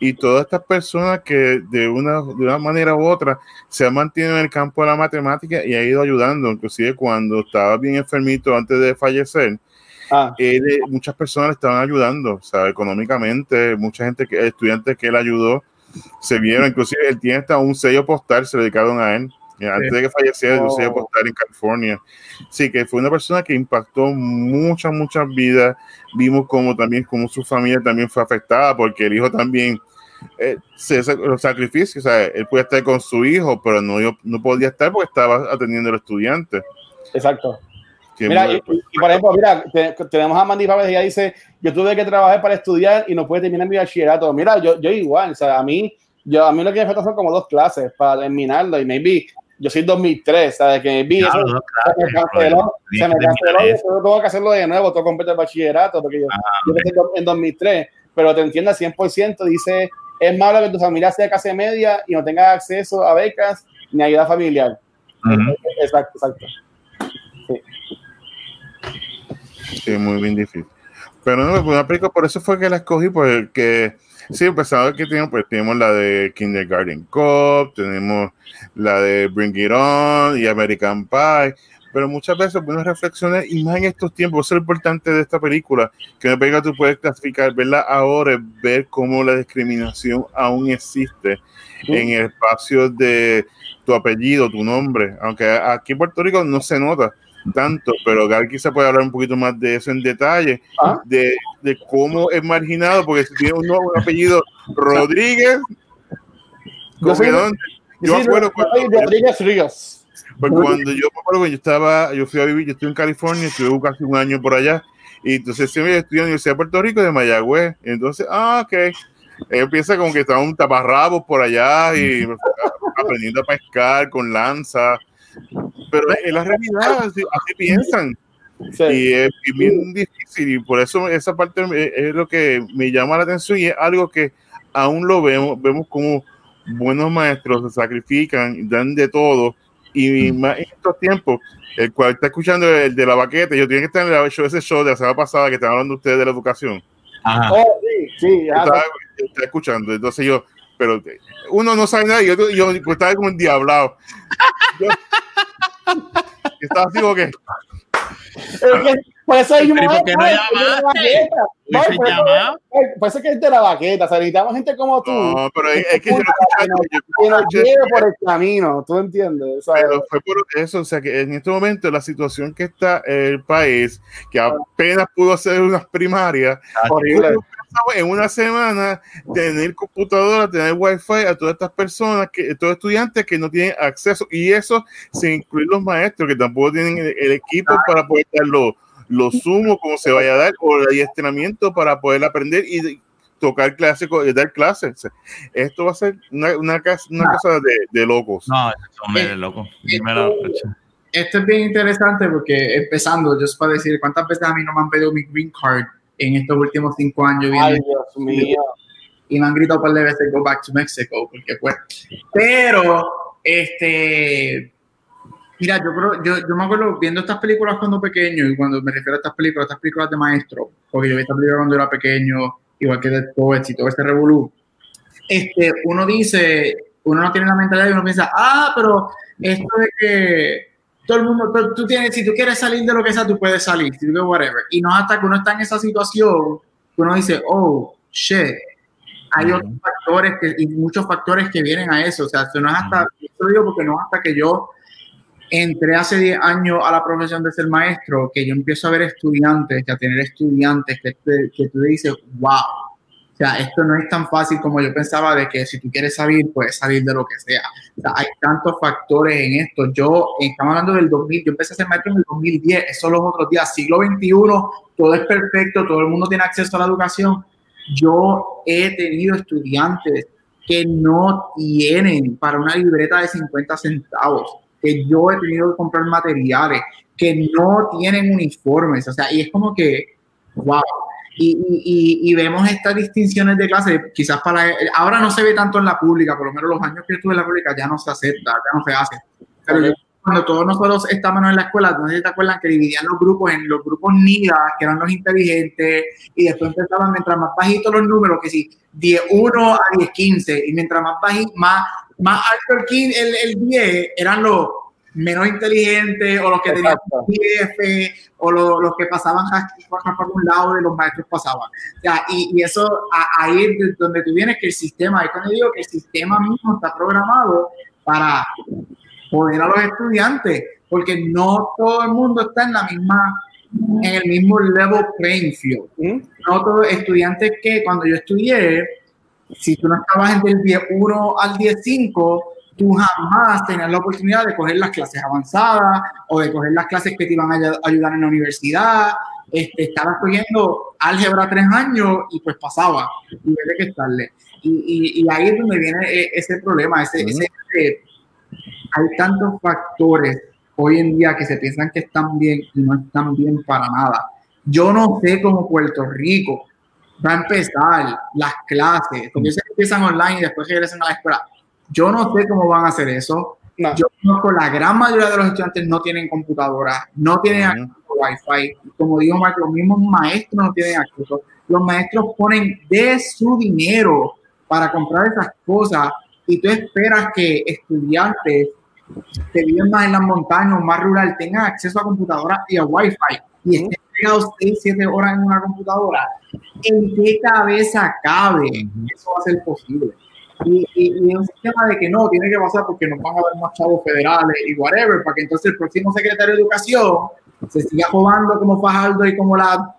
Y todas estas personas que de una, de una manera u otra se han mantenido en el campo de la matemática y ha ido ayudando, inclusive cuando estaba bien enfermito antes de fallecer, Ah, él, eh, muchas personas le estaban ayudando, o económicamente, mucha gente, que estudiantes que él ayudó, se vieron, inclusive él tiene hasta un sello postal, se dedicaron a él, antes de que falleciera, un sello Oh. postal en California. Sí, que fue una persona que impactó muchas, muchas vidas. Vimos como también, como su familia también fue afectada, porque el hijo también, eh, se, los sacrificios, o sea, él podía estar con su hijo, pero no, yo- no podía estar porque estaba atendiendo al estudiante. exacto. Que Mira, muy- y, y por ejemplo, mira, te- tenemos a Mandy Pávez, ella dice, yo tuve que trabajar para estudiar y no pude terminar mi bachillerato. Mira, yo, yo igual, o sea, a mí, yo, a mí lo que me falta son como dos clases para terminarlo y maybe, yo soy 2003, ¿sabes? Que maybe eso Claro, dos se me canceló, se me que canceló y terminar después tengo que hacerlo de nuevo, todo completo el bachillerato, porque yo, yo empecé en 2003, pero te entiendo al 100%, dice, es malo que tu familia sea clase media y no tengas acceso a becas ni ayuda familiar. Exacto, exacto. Sí, muy bien difícil. Pero no, pues una película, por eso fue que la escogí, porque sí, empezando que tenemos, pues tenemos la de Kindergarten Cop, tenemos la de Bring It On y American Pie, pero muchas veces uno reflexiona, y más en estos tiempos, eso es lo importante de esta película, que una película tú puedes clasificar, verla ahora, ver cómo la discriminación aún existe en el espacio de tu apellido, tu nombre, aunque aquí en Puerto Rico no se nota tanto, pero Gal quizá puede hablar un poquito más de eso en detalle, Ah. de, de cómo es marginado, porque si tiene un, nuevo apellido Rodríguez, Yo soy- yo Sí, acuerdo yo cuando, Rodríguez Ríos. pues cuando yo que yo estaba, yo fui a vivir, yo estuve en California, estuve casi un año por allá, y entonces siempre estudié en la Universidad de Puerto Rico de Mayagüez, entonces, ah, ok, Él piensa como que estaba un taparrabos por allá y aprendiendo a pescar con lanza, pero es la realidad, así, así piensan. Sí. Y es bien difícil y por eso esa parte es, lo que me llama la atención y es algo que aún lo vemos, vemos como buenos maestros se sacrifican, dan de todo y más en estos tiempos, el cual está escuchando el de la baqueta, yo tenía que estar en el show, ese show de la semana pasada que estaban hablando ustedes de la educación, Ajá. Oh, sí, sí. ah, estaba, escuchando, entonces yo, pero uno no sabe nada, y yo, yo, yo estaba como endiablado. Yo, yo estaba así como que, Por eso ¿y por qué no llamaste? No, ¿Hubiese por, eso, llamado? ay, por eso es que es de la baqueta. O sea, necesitamos gente como tú no, pero es, es que yo lo escuché, yo que nos escuché- lleve por el camino. ¿Tú entiendes? O sea, Pero fue por eso, o sea que en este momento la situación que está el país, que apenas pudo hacer unas primarias, horrible. En una semana tener computadora, tener wifi a todas estas personas, que, a todos estudiantes que no tienen acceso, y eso sin incluir los maestros que tampoco tienen el, el equipo para poder dar los, los sumos como se vaya a dar, o el adiestramiento para poder aprender y de- tocar clases, y dar clases. O sea, esto va a ser una, una, cas- una cosa de, de locos. No, hombre es loco. Dímelo. Esto es bien interesante porque empezando, yo os puedo decir cuántas veces a mí no me han pedido mi green card en estos últimos cinco años viendo Ay, Dios mío. y me han gritado un par de veces go back to Mexico porque pues pero este mira yo creo yo, yo me acuerdo viendo estas películas cuando pequeño y cuando me refiero a estas películas estas películas de maestro porque yo vi estas películas cuando era pequeño igual que de Poets y todo este revolú este uno dice uno no tiene la mentalidad y uno piensa ah pero esto de que todo el mundo, tú, tú tienes, si tú quieres salir de lo que sea, tú puedes salir, si tú whatever. Y no hasta que uno está en esa situación, que uno dice, oh, shit, hay otros factores que, y muchos factores que vienen a eso. O sea, esto no es hasta, lo digo porque no es hasta que yo entré hace 10 años a la profesión de ser maestro, que yo empiezo a ver estudiantes, que a tener estudiantes que, que tú dices, wow. Sea, esto no es tan fácil como yo pensaba de que si tú quieres salir, puedes salir de lo que sea. O sea, hay tantos factores en esto. Yo, estamos hablando del 2000, yo empecé a ser maestro en el 2010, eso los otros días, siglo XXI, todo es perfecto, todo el mundo tiene acceso a la educación. Yo he tenido estudiantes que no tienen para una libreta de 50 centavos. que yo he tenido que comprar materiales que no tienen uniformes, o sea, y es como que, wow. Y, y, y, vemos estas distinciones de clase, quizás para, ahora no se ve tanto en la pública, por lo menos los años que estuve en la pública ya no se acepta, ya no se hace. Pero cuando todos nosotros estábamos en la escuela, no sé si te acuerdan que dividían los grupos en los grupos NIDA, que eran los inteligentes, y después empezaban mientras más bajitos los números, que si 10, 1 a 10, 15, y mientras más bajito, más, más alto el, el, el 10, eran los menos inteligentes o los que tenían jefe o los, que pasaban por un lado y los maestros pasaban. Ya, y, y, eso ahí es donde tú vienes que el sistema, ahí cuando digo que el sistema mismo está programado para poner a los estudiantes, porque no todo el mundo está en la misma en el mismo level playing field. ¿Mm? No todos estudiantes que cuando yo estudié, si tú no estabas entre el 10-1 al 10-5, tú jamás tenías la oportunidad de coger las clases avanzadas o de coger las clases que te iban a ayudar en la universidad. Este, estabas cogiendo álgebra tres años y pues pasaba y que estarle. Y, y, ahí es donde viene e, ese problema, ese, ese, hay tantos factores hoy en día que se piensan que están bien y no están bien para nada. Yo no sé cómo Puerto Rico va a empezar las clases, porque se empiezan online y después regresan a la escuela yo no sé cómo van a hacer eso. Yo conozco la gran mayoría de los estudiantes no tienen computadora, no tienen acceso a Wi-Fi. Como dijo Mark, los mismos maestros no tienen acceso. Los maestros ponen de su dinero para comprar esas cosas y tú esperas que estudiantes que viven más en las montañas o más rural tengan acceso a computadora y a Wi-Fi y estén pegados 6, 7 horas en una computadora. ¿En qué cabeza cabe eso va a ser posible? Y, y, un sistema de que no, tiene que pasar porque nos van a dar más chavos federales y whatever, para que entonces el próximo secretario de Educación se siga jugando como Fajardo y como la,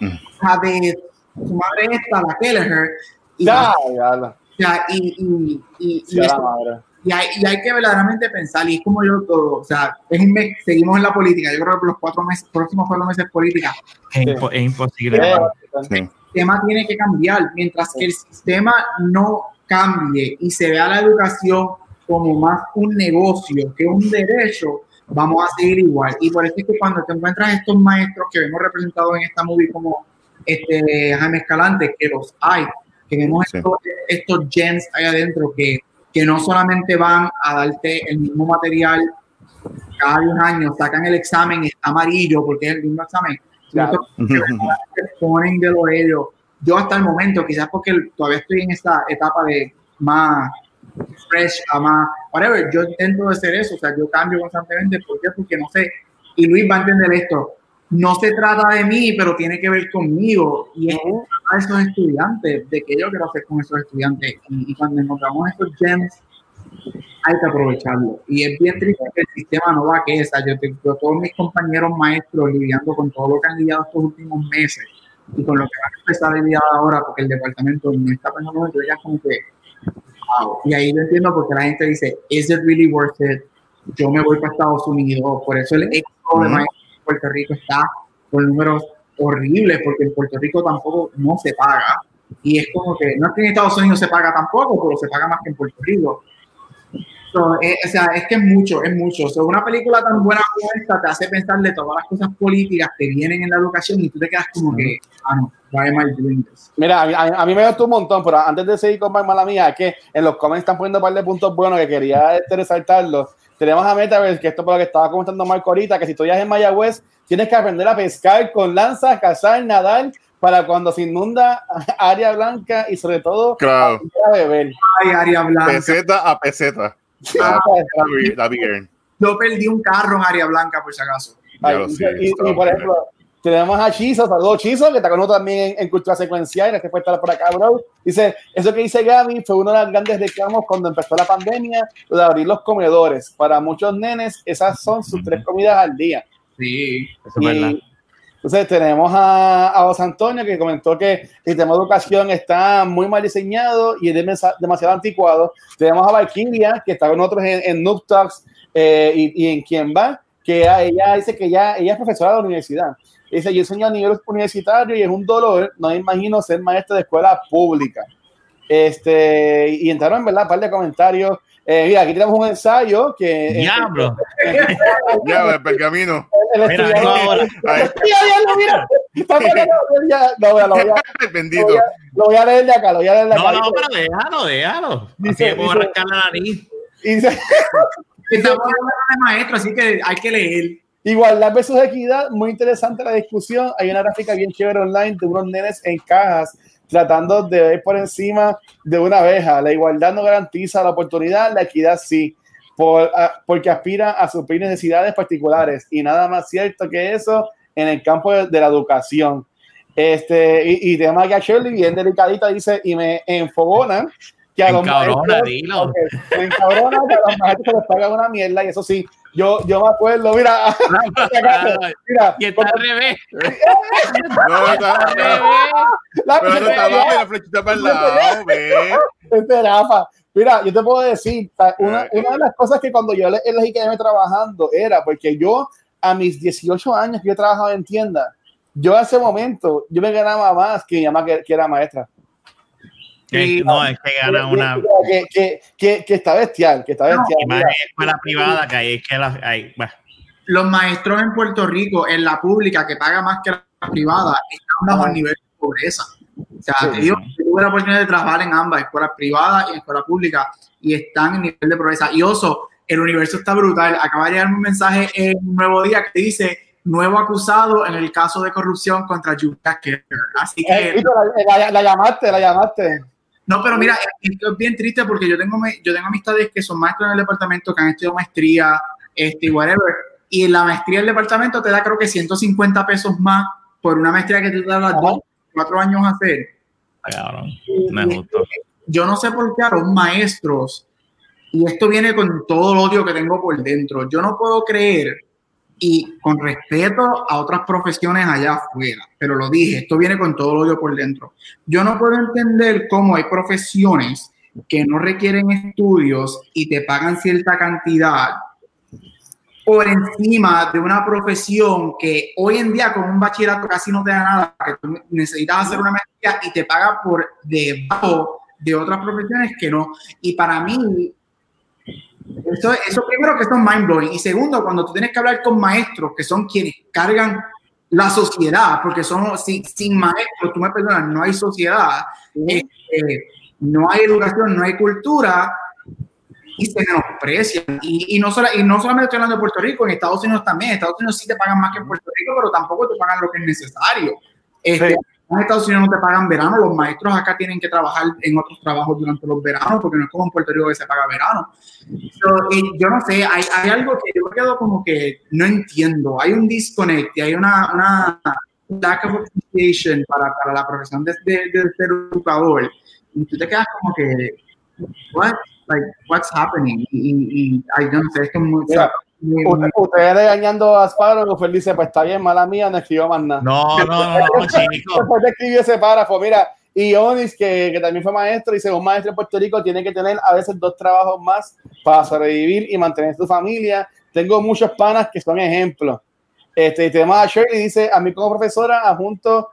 la de su madre esta, la Kelleher. Y, ya, ya, ya, y, y, y, y, hay, y, hay, que verdaderamente pensar, y es como yo todo, o sea, es un mes, seguimos en la política, yo creo que los cuatro meses, próximos cuatro meses política. Es, es imposible. Sí sistema tiene que cambiar. Mientras que el sistema no cambie y se vea la educación como más un negocio que un derecho, vamos a seguir igual. Y por eso es que cuando te encuentras estos maestros que vemos representados en esta movie como este Jaime Escalante, que los hay, que vemos estos, estos gems ahí adentro que, que no solamente van a darte el mismo material cada 10 años, sacan el examen, está amarillo porque es el mismo examen, Claro. ponen de lo ellos. Yo hasta el momento, quizás porque todavía estoy en esta etapa de más fresh a más, whatever, yo intento de hacer eso, o sea, yo cambio constantemente, ¿por qué? Porque no sé, y Luis va a entender esto, no se trata de mí, pero tiene que ver conmigo, y es a esos estudiantes, de que yo quiero hacer con esos estudiantes, y, y cuando encontramos estos gems, hay que aprovecharlo. Y es bien triste que el sistema no va a que esa. Yo tengo todos mis compañeros maestros lidiando con todo lo que han lidiado estos últimos meses y con lo que van a empezar a lidiar ahora porque el departamento no está pensando en ya como que wow. Y ahí yo entiendo porque la gente dice, ¿is it really worth it? Yo me voy para Estados Unidos. Por eso el éxito de maestros en Puerto Rico está con números horribles porque en Puerto Rico tampoco no se paga. Y es como que no es que en Estados Unidos se paga tampoco, pero se paga más que en Puerto Rico. Eh, o sea, es que es mucho, es mucho. O una película tan buena como esta te hace pensar de todas las cosas políticas que vienen en la educación y tú te quedas como que, ah, no, why am I doing this? Mira, a, mí me gustó un montón, pero antes de seguir con más mala mía, es que en los comments están poniendo un par de puntos buenos que quería este, resaltarlos. Tenemos a Metaverse, que esto por lo que estaba comentando Marco ahorita, que si tú viajas en Mayagüez, tienes que aprender a pescar con lanzas, cazar, nadar, para cuando se inunda área blanca y sobre todo claro. a beber. Ay, área blanca. Peseta a peseta. Ah, Yo perdí un carro en área blanca, por si acaso. y, por ejemplo, tenemos a Chizo, saludos Chizo, que está con nosotros también en, Cultura Secuencial, gracias por estar por acá, bro. Dice, eso que dice Gaby fue uno de los grandes reclamos cuando empezó la pandemia, lo de abrir los comedores. Para muchos nenes, esas son sus tres comidas al día. Sí, eso es verdad. Entonces tenemos a, a José Antonio que comentó que el sistema de educación está muy mal diseñado y es demasiado anticuado. Tenemos a Valkyria que está con nosotros en, en Noob Talks eh, y, y, en quien va, que ella, dice que ella, ella es profesora de la universidad. Dice, yo enseño a nivel universitario y es un dolor, no me imagino ser maestra de escuela pública. Este, y entraron, ¿verdad? Un par de comentarios. Eh, mira, aquí tenemos un ensayo que. Diablo. Ya, el pergamino. El Mira, estudiante- no, ahora. Mira, mira, mira. Está poniendo- ya, Lo voy a- bendito. voy a- lo voy a leer de acá, lo voy a leer de acá. No, no, pero déjalo, déjalo. Así Dice- que puedo arrancar la nariz. Dice, Estamos hablando de maestro, así que hay que leer. Igualdad versus equidad, muy interesante la discusión. Hay una gráfica bien chévere online de unos nenes en cajas tratando de ver por encima de una abeja. La igualdad no garantiza la oportunidad, la equidad sí, por, a- porque aspira a suplir necesidades particulares y nada más cierto que eso en el campo de, de la educación. Este, y, y tema que a Shirley, bien delicadita, dice, y me enfogona que a los maestros- dilo. Ok, me encabrona que a los maestros se les paga una mierda y eso sí, yo, yo me acuerdo, mira, mira, Y está al revés. No, está, Al no, revés. la pero no está abajo y la flechita para el lado, ve. Este Rafa, mira, yo te puedo decir, una, una de las cosas que cuando yo le- elegí quedarme trabajando era porque yo a mis 18 años que yo trabajaba en tienda, yo a ese momento, yo me ganaba más que mi mamá que, que era maestra. Que- No, es que gana una. Que, que, que, que está bestial, que está bestial. En escuela privada que hay es que la, hay, bueno, Los maestros en Puerto Rico, en la pública, que paga más que la privada, están bajo el nivel de pobreza. O sea, Sí, te digo, yo tuve la oportunidad de trabajar en ambas, escuelas privadas y escuela pública, y están en nivel de pobreza. Y oso, el universo está brutal. Acaba de llegar un mensaje en un nuevo día que dice nuevo acusado en el caso de corrupción contra Julia Kerr. Así eh, que, la, la- la llamaste, la llamaste. No, pero mira, esto es bien triste porque yo tengo, me- yo tengo amistades que son maestros en el departamento, que han estudiado maestría, este, whatever, y en la maestría del departamento te da creo que 150 pesos más por una maestría que te das dos, cuatro años hacer. no es justo. Yo no sé por qué a los maestros, y esto viene con todo el odio que tengo por dentro, yo no puedo creer, y con respeto a otras profesiones allá afuera, pero lo dije, esto viene con todo el odio por dentro. Yo no puedo entender cómo hay profesiones que no requieren estudios y te pagan cierta cantidad por encima de una profesión que hoy en día con un bachillerato casi no te da nada, que tú necesitas hacer una maestría y te paga por debajo de otras profesiones que no. Y para mí, eso, eso primero que es mind blowing. Y segundo, cuando tú tienes que hablar con maestros que son quienes cargan la sociedad, porque son sin, sin maestros, tú me perdonas, no hay sociedad, este, no hay educación, no hay cultura y se menosprecia. Y, y, no solo, y no solamente estoy hablando de Puerto Rico, en Estados Unidos también. En Estados Unidos sí te pagan más que en Puerto Rico, pero tampoco te pagan lo que es necesario. Este, Sí. En Estados Unidos no te pagan verano, los maestros acá tienen que trabajar en otros trabajos durante los veranos, porque no es como en Puerto Rico que se paga verano. So, y yo no sé, hay, hay algo que yo me quedo como que no entiendo. Hay un disconnect y hay una, una lack of appreciation para, para la profesión de, de, de ser educador. Y tú te quedas como que, what? Like, what's happening? Y, y, y yo no sé, es que muy, Mira, Usted, ustedes regañando a Sparrow, pues él dice, pues está bien, mala mía, no escribió más nada. No, no, no, no, chico. Después de escribir ese párrafo, mira, y Onis, que, que también fue maestro, dice, un maestro en Puerto Rico tiene que tener a veces dos trabajos más para sobrevivir y mantener su familia. Tengo muchos panas que son ejemplos. Este, y te llama Shirley dice, a mí como profesora adjunto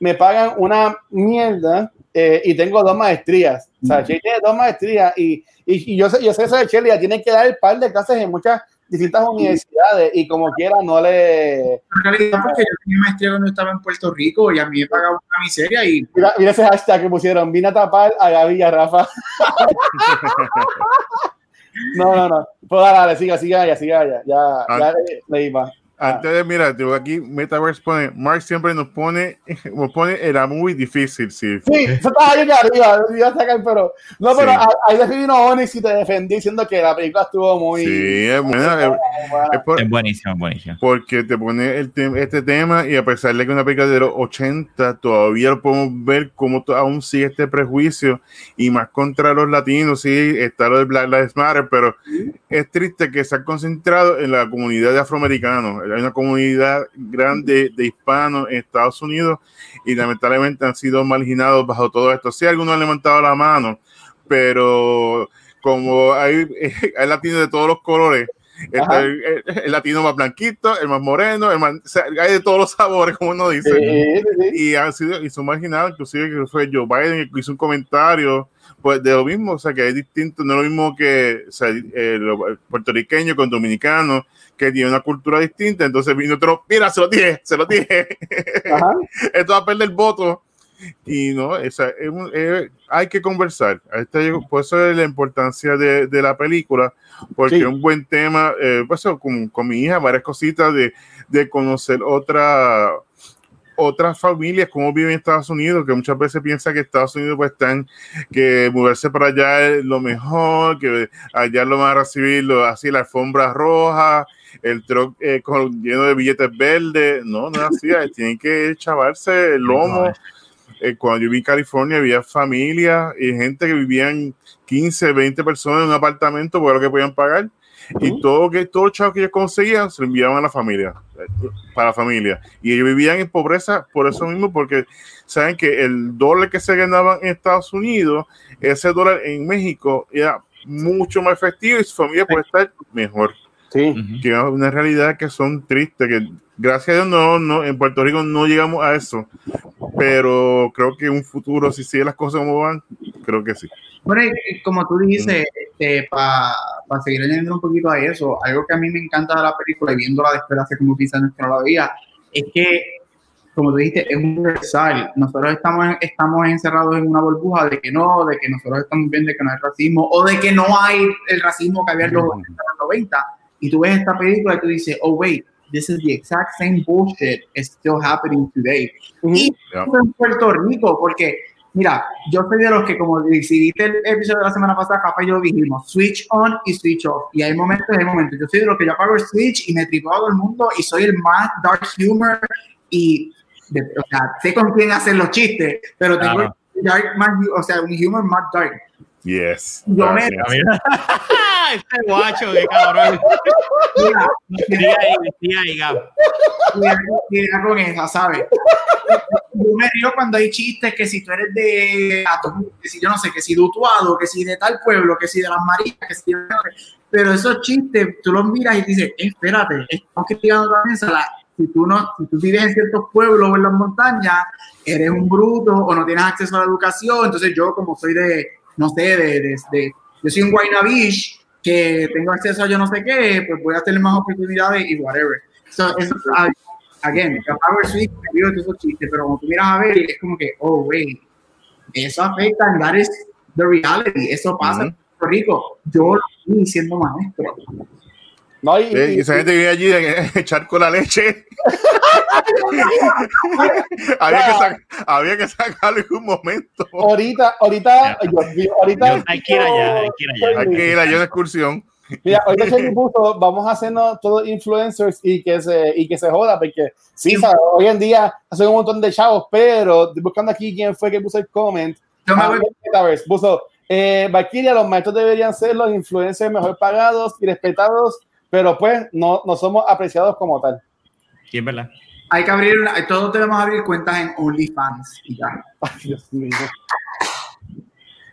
me pagan una mierda eh, y tengo dos maestrías. O sea, Shirley tiene dos maestrías y, y, y yo, sé, yo sé eso de Shirley, ella tiene que dar el par de clases en muchas distintas universidades y como quiera no le... En realidad, porque yo tenía maestría cuando estaba en Puerto Rico y a mí me pagaba una miseria y Mira, mira ese hashtag que pusieron, vine a tapar a Gaby y a Rafa. no, no, no. Pues dale, dale, siga, siga ya, siga ya. Ya, ya le, le iba. Antes de, mira, tengo aquí, Metaverse pone, Mark siempre nos pone, nos pone, era muy difícil, sí. Sí, eso estaba yo que arriba, iba a sacar, pero. No, pero Sí. ahí vino Onyx y te defendí diciendo que la película estuvo muy. Sí, es buena, es- buena. es por- Es buenísimo, es buenísimo. porque te pone el tem- este tema y a pesar de que una película de los 80, todavía lo podemos ver cómo aún sigue este prejuicio y más contra los latinos, sí, está lo de Black Lives Matter, pero es triste que se ha concentrado en la comunidad de afroamericanos. Hay una comunidad grande de hispanos en Estados Unidos y lamentablemente han sido marginados bajo todo esto. Sí, algunos han levantado la mano, pero como hay, hay latinos de todos los colores, el, el- el latino más blanquito, el más moreno, el más, o sea, hay de todos los sabores, como uno dice. Sí, sí, sí. Y han sido, y son marginados, inclusive que fue Joe Biden que hizo un comentario pues de lo mismo, o sea que es distinto, no es lo mismo que o sea, el puertorriqueño con dominicano, que tiene una cultura distinta, entonces vino otro, mira, se lo dije, se lo dije, esto va a perder el voto. Y no, esa, es es- hay que conversar. Está, por eso es la importancia de, de la película, porque Sí. es un buen tema. Eh, pues, con, con mi hija, varias cositas de, de conocer otra, otras familias, cómo viven en Estados Unidos, que muchas veces piensa que Estados Unidos pues están, que moverse para allá es lo mejor, que allá lo van a recibir lo- así la alfombra roja, el truck eh, con, lleno de billetes verdes, no, no es así, ahí tienen que chavarse el lomo. Eh, cuando yo vi California había familias y gente que vivían 15, 20 personas en un apartamento por lo que podían pagar. Y todo que todo el chavo que ellos conseguían se lo enviaban a la familia para la familia. Y ellos vivían en pobreza por eso mismo porque saben que el dólar que se ganaba en Estados Unidos ese dólar en México era mucho más efectivo y su familia puede estar mejor Sí. Que es una realidad que son tristes, que gracias a Dios no, no, en Puerto Rico no llegamos a eso, pero creo que en un futuro, si siguen las cosas como van, creo que sí. Bueno, como tú dices, este, para seguir añadiendo un poquito a eso, algo que a mí me encanta de la película y viéndola después de hace como 15 años que no la veía, es que, como tú dijiste, es universal. Nosotros estamos, estamos encerrados en una burbuja de que no, de que nosotros estamos viendo que no hay racismo o de que no hay el racismo que había en los 80, en los 90. Y tú ves esta película y tú dices, oh, wait, this is the exact same bullshit is still happening today. Y Ya. en Puerto Rico, porque, mira, yo soy de los que, como si viste el episodio de la semana pasada, capaz yo dijimos switch on y switch off. Y hay momentos y hay momentos. Yo soy de los que yo apago el switch y me tripo a todo el mundo y soy el más dark humor y, de- o sea, sé con quién hacer los chistes, pero tengo Claro. dark más, o sea, un humor más dark. Yes. Yo me-. Mira. este guacho, qué cabrón. Mira, Gab. cuidado, cuidado con esa, ¿sabes? Yo me río cuando hay chistes que si tú eres de, que si yo no sé, que si de Utuado, que si de tal pueblo, que si de las Marías, que si de... Pero esos chistes, tú los miras y dices, "Eh, espérate, estamos criticando también, si tú, no, si tú vives en ciertos pueblos o en las montañas, eres un bruto o no tienes acceso a la educación, entonces yo como soy de, no sé, de, de, de- yo soy un Guayna Beach, que tengo acceso a yo no sé qué, pues voy a tener más oportunidades y whatever. So, eso, ah, again, apago el switch, de todos esos chistes, pero cuando tú miras a ver, es como que, oh, wait, eso afecta, and that is the reality, eso pasa en Ujú. Puerto Rico. Yo lo vi siendo maestro. No, y, Eh, y- Y esa gente vive allí en echar con la leche. había, que sac- había que sacarlo en un momento. ahorita, ahorita, yo- ahorita, Yo- hay que ir allá, hay que ir allá. Hay que ir allá a una excursión. Mira, ahorita Shelly puso, vamos a hacernos todos influencers y que se, y que se joda, porque sí, ¿sabes? hoy en día hacen un montón de chavos, pero estoy buscando aquí quién fue que puso el comment. Yo me Ah, voy- puso, eh, Valkyria, los maestros deberían ser los influencers mejor pagados y respetados, pero pues no, no somos apreciados como tal. Sí, es verdad. hay que abrir, una- todos debemos abrir cuentas en OnlyFans y ya. Ay, Dios mío.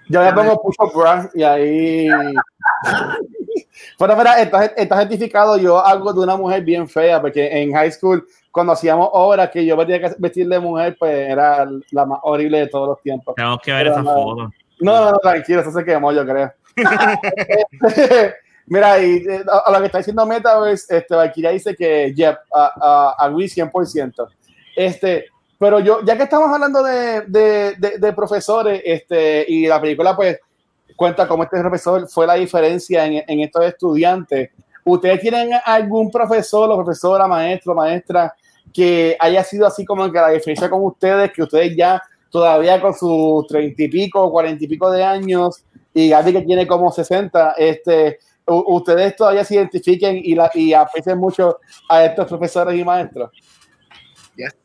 Yo le pongo push up bra y ahí. Pero mira, está, está certificado. Yo algo de una mujer bien fea, porque en high school, cuando hacíamos obras que yo me tenía que vestir de mujer, pues era la más horrible de todos los tiempos. Tenemos que ver Pero esa no. foto. No, no, no, tranquilo, eso se quemó, yo creo. Mira, y eh, a, a lo que está diciendo Metaverse, este, Valkyria dice que, yep, a, a, agree 100%. Este, pero yo, ya que estamos hablando de, de, de, de profesores, este, y la película, pues, cuenta cómo este profesor fue la diferencia en, en estos estudiantes. ¿Ustedes tienen algún profesor o profesora, maestro, maestra, que haya sido así como que la diferencia con ustedes, que ustedes ya todavía con sus treinta y pico, cuarenta y pico de años, y Gaby que tiene como 60, este, ustedes todavía se identifiquen y, la, y aprecien mucho a estos profesores y maestros. Yes.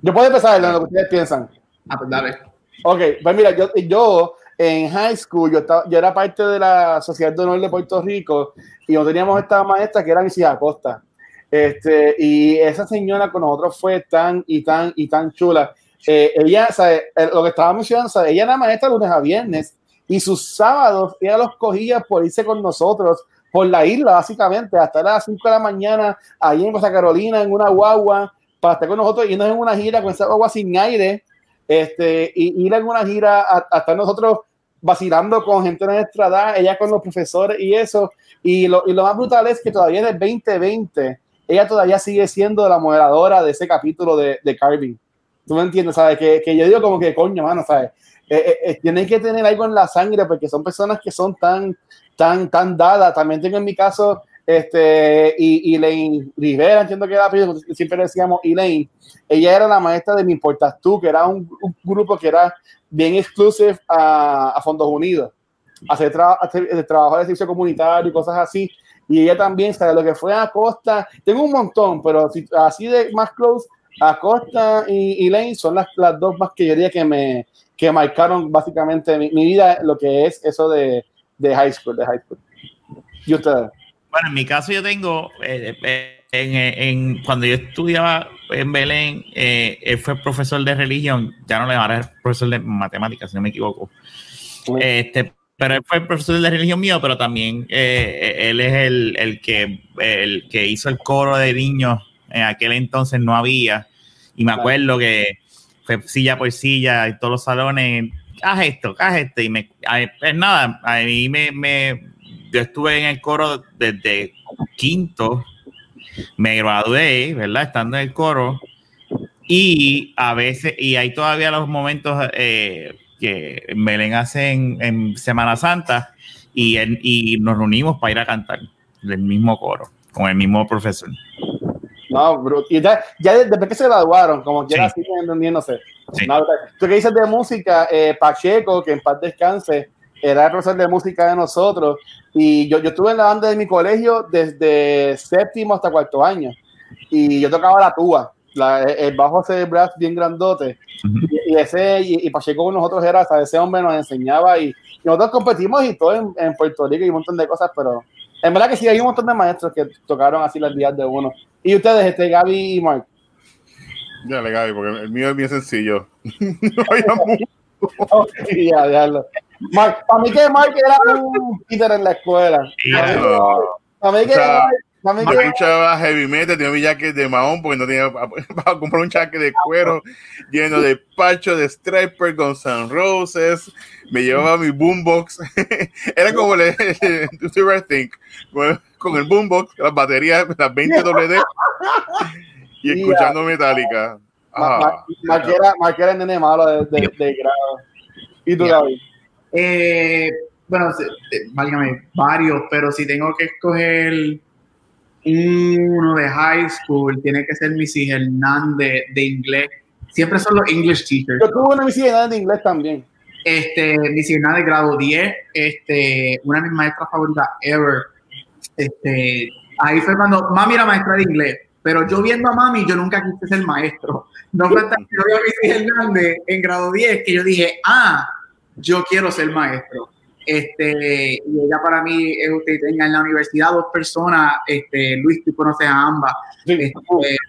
Yo puedo empezar en lo que ustedes piensan. Ah, pues dale. Ok, pues mira, yo, yo en high school, yo, estaba, yo era parte de la Sociedad de Honor de Puerto Rico y no teníamos esta maestra que era Mrs. Acosta. Este, y esa señora con nosotros fue tan y tan y tan chula. Eh, ella, ¿sabe? Eh, lo que estaba mencionando, ¿sabe? ella era maestra lunes a viernes y sus sábados ella los cogía por irse con nosotros por la isla, básicamente, hasta las 5 de la mañana, ahí en Costa Carolina, en una guagua, para estar con nosotros, irnos en una gira con esa guagua sin aire, este, y ir en una gira hasta nosotros vacilando con gente de nuestra edad, ella con los profesores y eso. Y lo, y lo más brutal es que todavía en el 2020, ella todavía sigue siendo la moderadora de ese capítulo de, de Carving. ¿Tú me entiendes? ¿Sabes? Que, que yo digo como que, coño, mano, ¿sabes? Eh, eh, eh, tienen que tener algo en la sangre porque son personas que son tan, tan, tan dadas. También tengo en mi caso, este, y Elaine Rivera, entiendo que era, siempre decíamos Elaine. Ella era la maestra de Mi Importas Tú, que era un, un grupo que era bien exclusive a, a Fondos Unidos. Hacer, hacer, trabajo de servicio comunitario y cosas así. Y ella también sabe lo que fue a Costa. Tengo un montón, pero así de más close, Acosta y, y Lane son las, las, dos más que yo diría que me que marcaron básicamente mi, mi vida, lo que es eso de, de, high school, de high school. ¿Y ustedes? Bueno, en mi caso yo tengo, eh, eh, en, en, cuando yo estudiaba en Belén, eh, él fue profesor de religión, ya no le ahora es profesor de matemáticas, si no me equivoco. Este, pero él fue profesor de religión mío, pero también eh, él es el, el, que, el que hizo el coro de niños en aquel entonces no había. Y me acuerdo que fue silla por silla en todos los salones, haz esto, haz esto. Y me, pues nada, a mí me, yo estuve en el coro desde quinto, me gradué, ¿verdad? Estando en el coro. Y a veces, y hay todavía los momentos eh, que Belén hace en, en Semana Santa y, en, y nos reunimos para ir a cantar del mismo coro, con el mismo profesor. No, bro. Y ya, ya desde que se graduaron, como quiera, sí. siguen entendiéndose. Sí. No, tú que dices de música, eh, Pacheco, que en paz descanse, era el profesor de música de nosotros. Y yo, yo estuve en la banda de mi colegio desde séptimo hasta cuarto año. Y yo tocaba la tuba, la, el bajo ese brass bien grandote. Uh -huh. y, y, ese, y, y, Pacheco con nosotros era, hasta ese hombre nos enseñaba. Y, y nosotros competimos y todo en, en Puerto Rico y un montón de cosas, pero en verdad que sí, hay un montón de maestros que tocaron así las días de uno. ¿Y ustedes, este, Gaby y Mark? Dale, Gaby, porque el mío es bien sencillo. okay, ya, ya lo. Mark, para mí que Mark era un Peter en la escuela. Yeah. Para mí que... O sea, para que escuchaba heavy metal, tenía mi jacket de mahón porque no tenía para comprar un jacket de cuero lleno de pacho de striper con San Roses. Me llevaba mi boombox. Era como el, Think con el boombox, las baterías, las 20 WD y escuchando. Metallica. Ah, Marquera, Marquera el nene malo de, de, de grado. ¿Y tú, David? Eh, bueno, válgame, varios, pero si tengo que escoger uno de high school, tiene que ser Missy Hernández de inglés. Siempre son los English teachers. Yo tuve una Missy Hernández de inglés también. Este, Missy Hernández, grado 10, este, una de mis maestras favoritas ever. Este, ahí fue cuando mami era maestra de inglés, pero yo viendo a mami, yo nunca quise ser maestro. No fue hasta que yo vi a Missy Hernández en grado 10 que yo dije, ah, yo quiero ser maestro. Este, y ella para mí es usted tenga en la universidad dos personas, este, Luis, tú conoces a ambas, sí. este,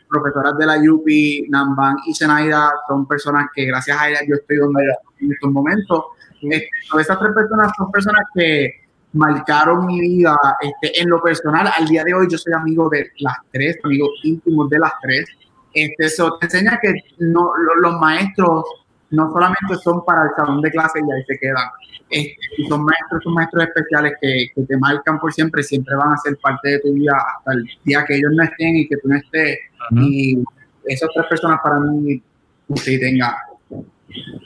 profesoras de la UPI, Namban y Zenaida, son personas que gracias a ellas yo estoy donde estoy en estos momentos. Este, esas tres personas son personas que marcaron mi vida este, en lo personal. Al día de hoy yo soy amigo de las tres, amigos íntimos de las tres. Este, eso te enseña que no, los maestros no solamente son para el salón de clase y ahí se quedan. Este, son maestros, son maestros especiales que, que, te marcan por siempre, siempre van a ser parte de tu vida hasta el día que ellos no estén y que tú no estés. Uh -huh. Y esas tres personas para mí, usted tenga.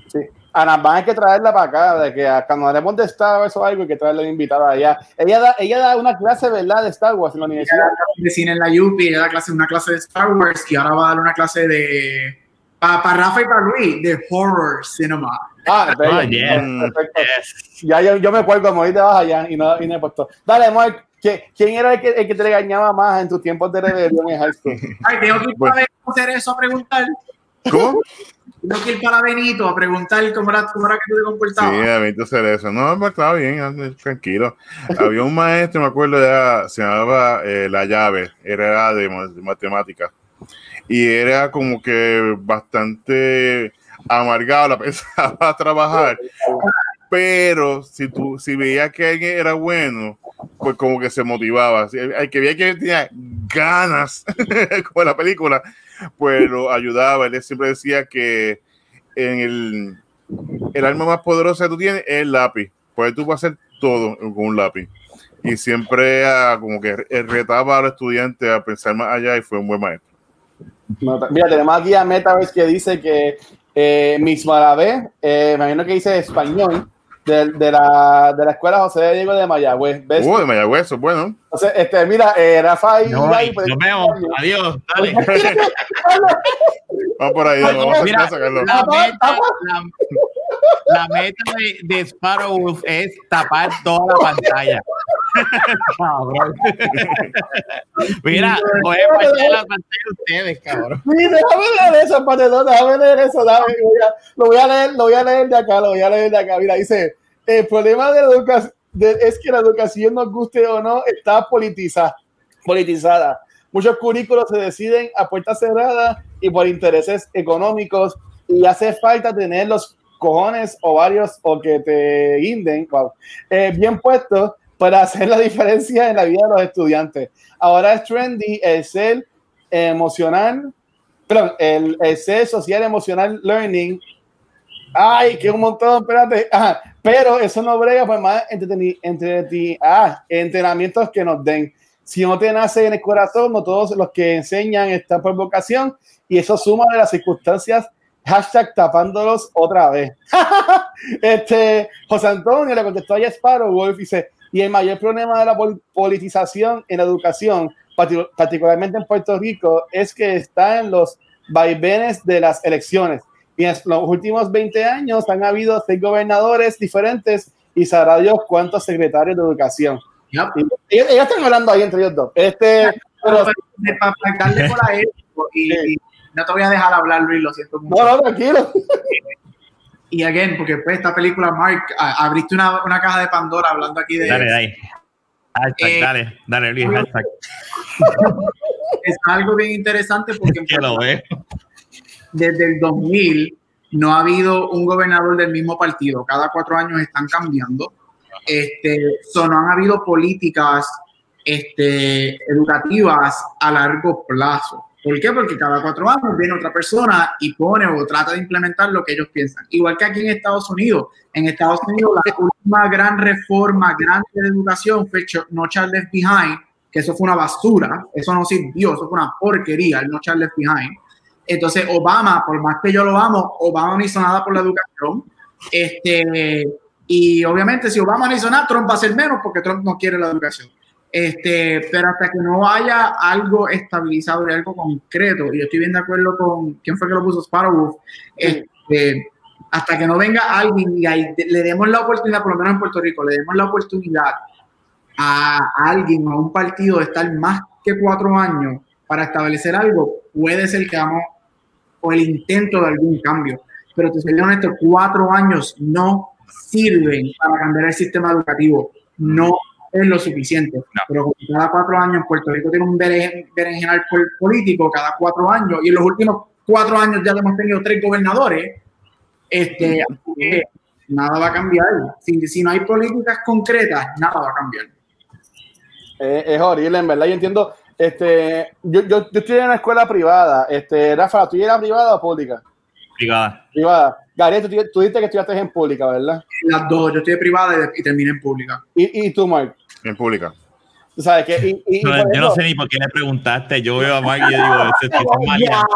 Sí. Ana, van hay que traerla para acá, de que cuando hablemos de Star Wars o algo, hay que traerla invitada allá. Ella da, ella da una clase, ¿verdad?, de Star Wars en la universidad. de cine en la UPI, ella da clase, una clase de Star Wars y ahora va a dar una clase de para pa Rafa y para Luis, de horror cinema. Ah, oh, yeah. perfecto. Yes. Ya yo, yo me acuerdo como te vas allá y no, y no he puesto. Dale, Mark, ¿quién era el que, el que te regañaba más en tus tiempos de rebelión en high school? Ay, tengo que ir para hacer eso a preguntar. ¿Cómo? Tengo que ir para Benito a preguntar cómo era, cómo era que tú te comportabas. Sí, a Benito hacer eso. No, pues estaba bien, tranquilo. Había un maestro, me acuerdo, era, se llamaba eh, La Llave, era de, de matemáticas y era como que bastante amargado, la pensaba trabajar. Pero si tú, si veía que alguien era bueno, pues como que se motivaba. El que veía que tenía ganas con la película, pues lo ayudaba. Él siempre decía que en el, el arma más poderosa que tú tienes es el lápiz. Pues tú puedes hacer todo con un lápiz. Y siempre ah, como que retaba a los estudiantes a pensar más allá y fue un buen maestro. Mira, tenemos aquí a Metaverse que dice que eh, Miss Malavé, eh, me imagino que dice español, de, de, la, de la escuela José de Diego de Mayagüez. ¿Ves? Uh, de Mayagüez, eso es bueno. Entonces, este, mira, eh, Rafa y No, Ibai, pues, nos vemos. Adiós. Dale. Vamos por ahí, vamos a Mira, sacarlo. la meta, la, la meta de, de Sparrow es tapar toda la pantalla. Cabrón. Mira, voy a pasar la pantalla de ustedes, cabrón. Sí, déjame leer eso, Panetón, déjame leer eso, dame, lo voy a leer, lo voy a leer de acá, lo voy a leer de acá. Mira, dice, el problema de la educación es que la educación, nos guste o no, está politizada. politizada. Muchos currículos se deciden a puertas cerradas y por intereses económicos y hace falta tener los cojones o varios o que te guinden wow, eh, bien puestos para hacer la diferencia en la vida de los estudiantes. Ahora es trendy el ser emocional, perdón, el, el ser social emocional learning. Ay, que un montón, espérate. Ajá, pero eso no brega por más entreteni- entreti- ah, entrenamientos que nos den. Si no te nace en el corazón, no todos los que enseñan están por vocación y eso suma de las circunstancias. Hashtag tapándolos otra vez. este, José Antonio le contestó a Sparrow Wolf y dice, y el mayor problema de la pol- politización en la educación, partic- particularmente en Puerto Rico, es que está en los vaivenes de las elecciones. Y en los últimos 20 años han habido seis gobernadores diferentes y sabrá Dios cuántos secretarios de educación. Yep. Y ellos, están hablando ahí entre ellos dos. Este, pero, Para darle por ahí, y, y no te voy a dejar hablar, Luis, lo siento mucho. no, no, tranquilo. Y again, porque pues esta película, Mark, abriste una, una caja de Pandora hablando aquí de... Dale, dale. Hashtag, Eh, dale, dale, Luis, hashtag. Es algo bien interesante porque Que lo ve. desde el 2000 no ha habido un gobernador del mismo partido. Cada cuatro años están cambiando. Este, so, no han habido políticas este, educativas a largo plazo. ¿Por qué? Porque cada cuatro años viene otra persona y pone o trata de implementar lo que ellos piensan. Igual que aquí en Estados Unidos. En Estados Unidos la última gran reforma grande de educación fue No Child Left Behind, que eso fue una basura, eso no sirvió, eso fue una porquería, el No Child Left Behind. Entonces, Obama, por más que yo lo amo, Obama no hizo nada por la educación. Este, y obviamente, si Obama no hizo nada, Trump va a hacer menos porque Trump no quiere la educación. Este, pero hasta que no haya algo estabilizado y algo concreto, y yo estoy bien de acuerdo con quién fue que lo puso Sparrow, este, hasta que no venga alguien y ahí le demos la oportunidad, por lo menos en Puerto Rico, le demos la oportunidad a alguien o a un partido de estar más que cuatro años para establecer algo, puede ser que hagamos o el intento de algún cambio. Pero te soy honesto, cuatro años no sirven para cambiar el sistema educativo. No es lo suficiente. Pero como cada cuatro años Puerto Rico tiene un beren- berenjenal pol- político, cada cuatro años, y en los últimos cuatro años ya hemos tenido tres gobernadores, este, nada va a cambiar. Si, si no hay políticas concretas, nada va a cambiar. Eh, es horrible, en verdad. Yo entiendo. Este, yo, yo, yo estoy en una escuela privada. Este, Rafa, ¿tú eras privada o pública? Privada. Privada. Gary, tú, tú dijiste que estudiaste en pública, ¿verdad? Las dos, yo estoy de privada y, y terminé en pública. Y, y tú, Mark. En pública. Tú sabes que. Y, y- y No, por yo no sé ni por qué le preguntaste. Yo veo a Mike y yo digo, este tipo es maleante.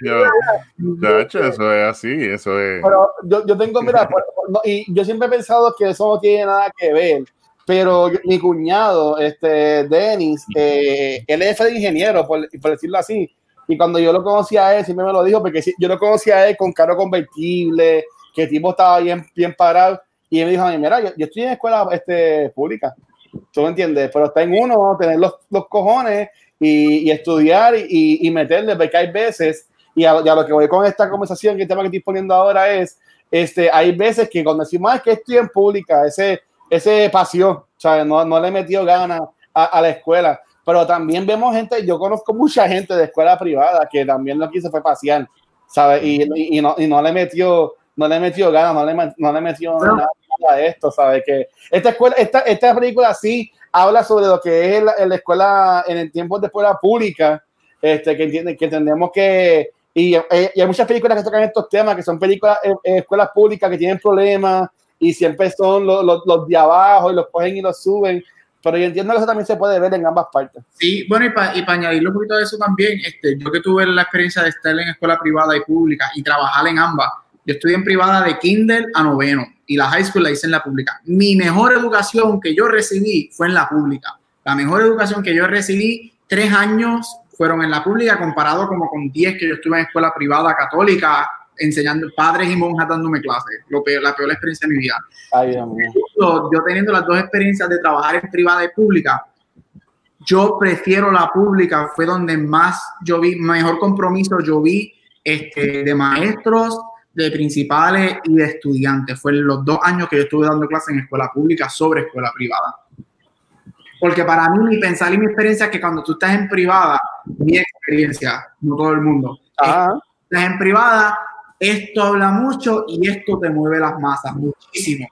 De hecho, eso es así, eso es. Pero yo, yo tengo, mira, por- por- no, y yo siempre he pensado que eso no tiene nada que ver, pero mi cuñado, este, Dennis, eh, él es de ingeniero, por, por decirlo así, y cuando yo lo conocí a él, siempre me lo dijo, porque yo lo conocí a él con carro convertible, que el tipo estaba bien, bien parado, y él me dijo a mí, mira, yo, estoy en escuela este, pública, tú me entiendes, pero está en uno tener los, los cojones y, y estudiar y, y, meterle, porque hay veces, y a, y a lo que voy con esta conversación, que el tema que estoy poniendo ahora es, este, hay veces que cuando decimos "Ah, es que estoy en pública, ese, ese pasión, ¿sabes? No, no le he metido ganas a la escuela, pero también vemos gente, yo conozco mucha gente de escuela privada que también lo que hizo fue pasear, ¿sabes? Y, y, y no, y no le metió, no le metió ganas, no le, no le metió nada, de esto, ¿sabes? Que esta escuela, esta, esta película sí habla sobre lo que es la, en la escuela, en el tiempo de escuela pública, este, que, entiende, que entendemos que, y, eh, y hay muchas películas que tocan estos temas, que son películas en, en escuelas públicas que tienen problemas y siempre son los, los, los de abajo y los cogen y los suben. Pero yo entiendo que eso también se puede ver en ambas partes. Sí, bueno, y para y pa añadirle un poquito de eso también, este, yo que tuve la experiencia de estar en escuela privada y pública y trabajar en ambas, yo estudié en privada de kinder a noveno y la high school la hice en la pública. Mi mejor educación que yo recibí fue en la pública. La mejor educación que yo recibí, tres años fueron en la pública comparado como con diez que yo estuve en escuela privada católica enseñando padres y monjas dándome clases. Lo peor, la peor experiencia de mi vida. Ay. Yo, yo teniendo las dos experiencias de trabajar en privada y pública, yo prefiero la pública, fue donde más yo vi, mejor compromiso yo vi este, de maestros, de principales y de estudiantes. Fue los dos años que yo estuve dando clases en escuela pública sobre escuela privada. Porque para mí, mi pensar y mi experiencia es que cuando tú estás en privada, mi experiencia, no todo el mundo, Ajá. estás en privada, esto habla mucho y esto te mueve las masas muchísimo.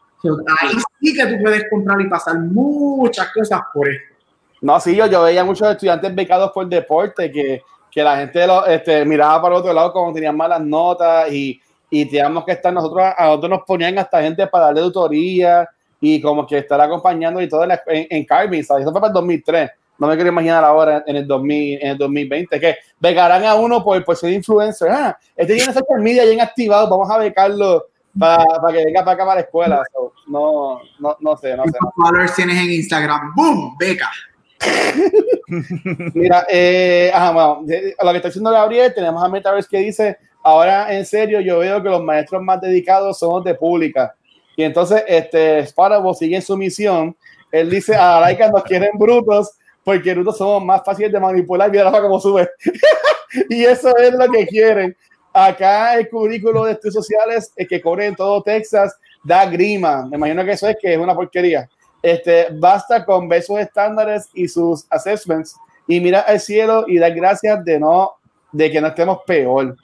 Ahí sí que tú puedes comprar y pasar muchas cosas por esto. No, sí, yo, yo veía muchos estudiantes becados por deporte que, que la gente este, miraba para el otro lado como tenían malas notas y, y teníamos que estar nosotros, a nosotros nos ponían hasta gente para darle tutoría y como que estar acompañando y todo en, en, en Carving, ¿sabes? Eso fue para el 2003. No me quiero imaginar ahora en el, 2000, en el 2020 que becarán a uno por, por ser influencer. Ah, este tiene social media bien activado, vamos a becarlo para, para que venga para acá para la escuela. So, no, no, no sé, no sé. ¿Cuántos followers tienes en Instagram? ¡Boom! Beca. Mira, eh, ajá, bueno, de- lo que está diciendo Gabriel, tenemos a Metaverse que dice, ahora en serio, yo veo que los maestros más dedicados son los de pública. Y entonces, este, Sparrow sigue en su misión. Él dice, a Laika nos quieren brutos, porque brutos somos más fáciles de manipular. Mira Rafa cómo sube. y eso es lo que quieren. Acá el currículo de estudios sociales eh, que corre en todo Texas da grima. Me imagino que eso es que es una porquería. Este, basta con ver sus estándares y sus assessments y mira al cielo y dar gracias de no de que no estemos peor.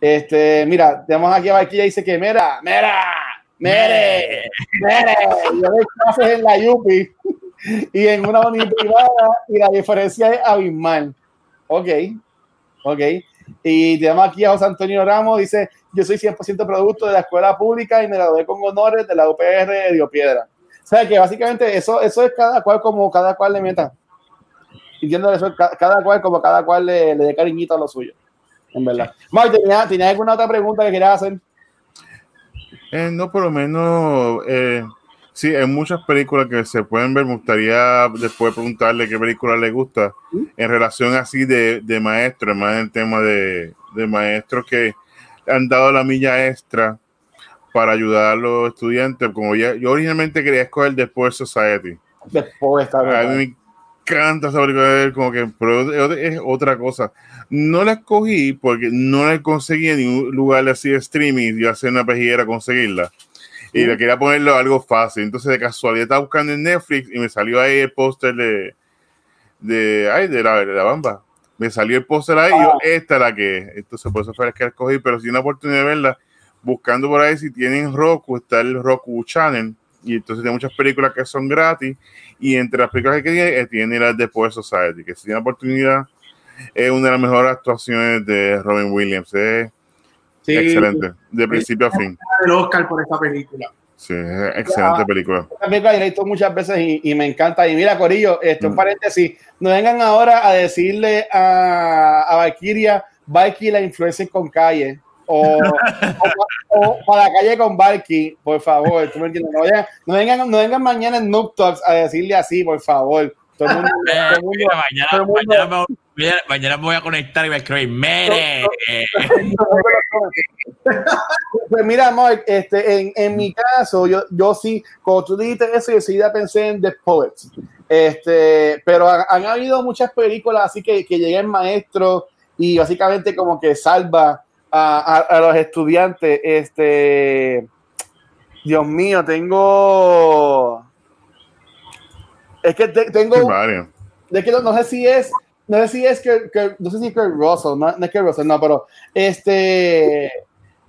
Este, mira, tenemos aquí a Valkyria dice que mira, mira, mere, mere, yo doy clases en la Yupi y en una unidad privada y la diferencia es abismal. Ok, ok. Y tenemos aquí a José Antonio Ramos, dice, yo soy 100% producto de la escuela pública y me gradué con honores de la UPR de Río Piedra. O sea que básicamente eso, eso es cada cual como cada cual le meta. Entiendo eso, ca- cada cual como cada cual le, le dé cariñito a lo suyo. En verdad. Mike, ¿tenía, ¿tenía alguna otra pregunta que querías hacer? Eh, no, por lo menos, eh, sí, hay muchas películas que se pueden ver. Me gustaría después preguntarle qué película le gusta en relación así de, de maestros, más en el tema de, de maestros que han dado la milla extra para ayudar a los estudiantes. Como ya, yo originalmente quería escoger The Poor Society. Después está A mí me encanta esa película, como que pero es otra cosa. No la escogí porque no la conseguí en ningún lugar así de streaming. Yo hacía una pejiguera conseguirla. Y le quería ponerlo algo fácil. Entonces, de casualidad, estaba buscando en Netflix y me salió ahí el póster de, de, ay, de, la, de la bamba. Me salió el póster ahí y yo, esta es la que es. Entonces, por eso fue la que escogí. Pero si una oportunidad de verla, buscando por ahí si tienen Roku, está el Roku Channel. Y entonces tiene muchas películas que son gratis. Y entre las películas que tiene, eh, tiene las de Power Society, que si tiene oportunidad, es una de las mejores actuaciones de Robin Williams. Es Sí, excelente, de principio a fin. el Oscar por esta película. Sí, es excelente Ah. película. Esta película la he visto muchas veces y, y me encanta. Y mira, Corillo, este, un Mm. paréntesis, no vengan ahora a decirle a, a Valkyria, Valky la influencia con calle. O, o, o para la calle con Valky, por favor. ¿tú me entiendes? No, vayan- no vengan, no vengan mañana en Noob Talks a decirle así, por favor. Todo el mundo, todo el mundo- mira, mañana, todo el mundo- mañana, me, mañana- me voy a conectar y voy a escribir Mere. Pues mira, Mark, este, en, en mi caso, yo, yo sí, cuando tú dijiste eso, yo sí ya pensé en The Poets. Este, pero han, han habido muchas películas así que, que llega el maestro y básicamente como que salva a, a- a los estudiantes. Este, Dios mío, tengo. Es que te- tengo. De que no, no sé si es, no sé si es que, no sé si que Russell, no, no es que Russell, no, pero este,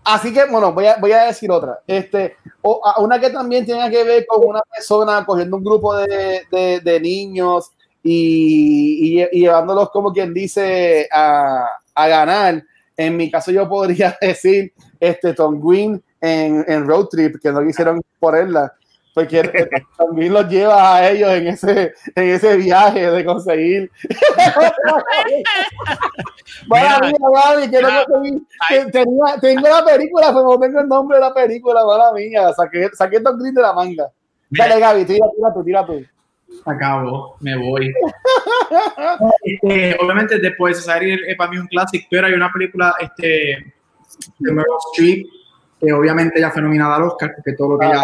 Así que, bueno, voy a, voy a decir otra. Este, o, a- una que también tiene que ver con una persona cogiendo un grupo de, de- niños y, y- llevándolos, como quien dice, a, a ganar. En mi caso, yo podría decir este, Tom Green en, en Road Trip, que no quisieron ponerla. Porque Green los lleva a ellos en ese, en ese viaje de conseguir. Mala mía, Gaby, que no conseguí. Tenía- tengo la película, pero no tengo el nombre de la película, mala mía. Saqué, saqué Tom Green de la manga. Mira, Dale, Gaby, tira, tira tú, tira tú. acabo, me voy. Este, obviamente, después de Society es para mí un clásico, pero hay una película este, de Meryl Streep, que obviamente ella fue nominada al Oscar, porque todo lo que Ah. ella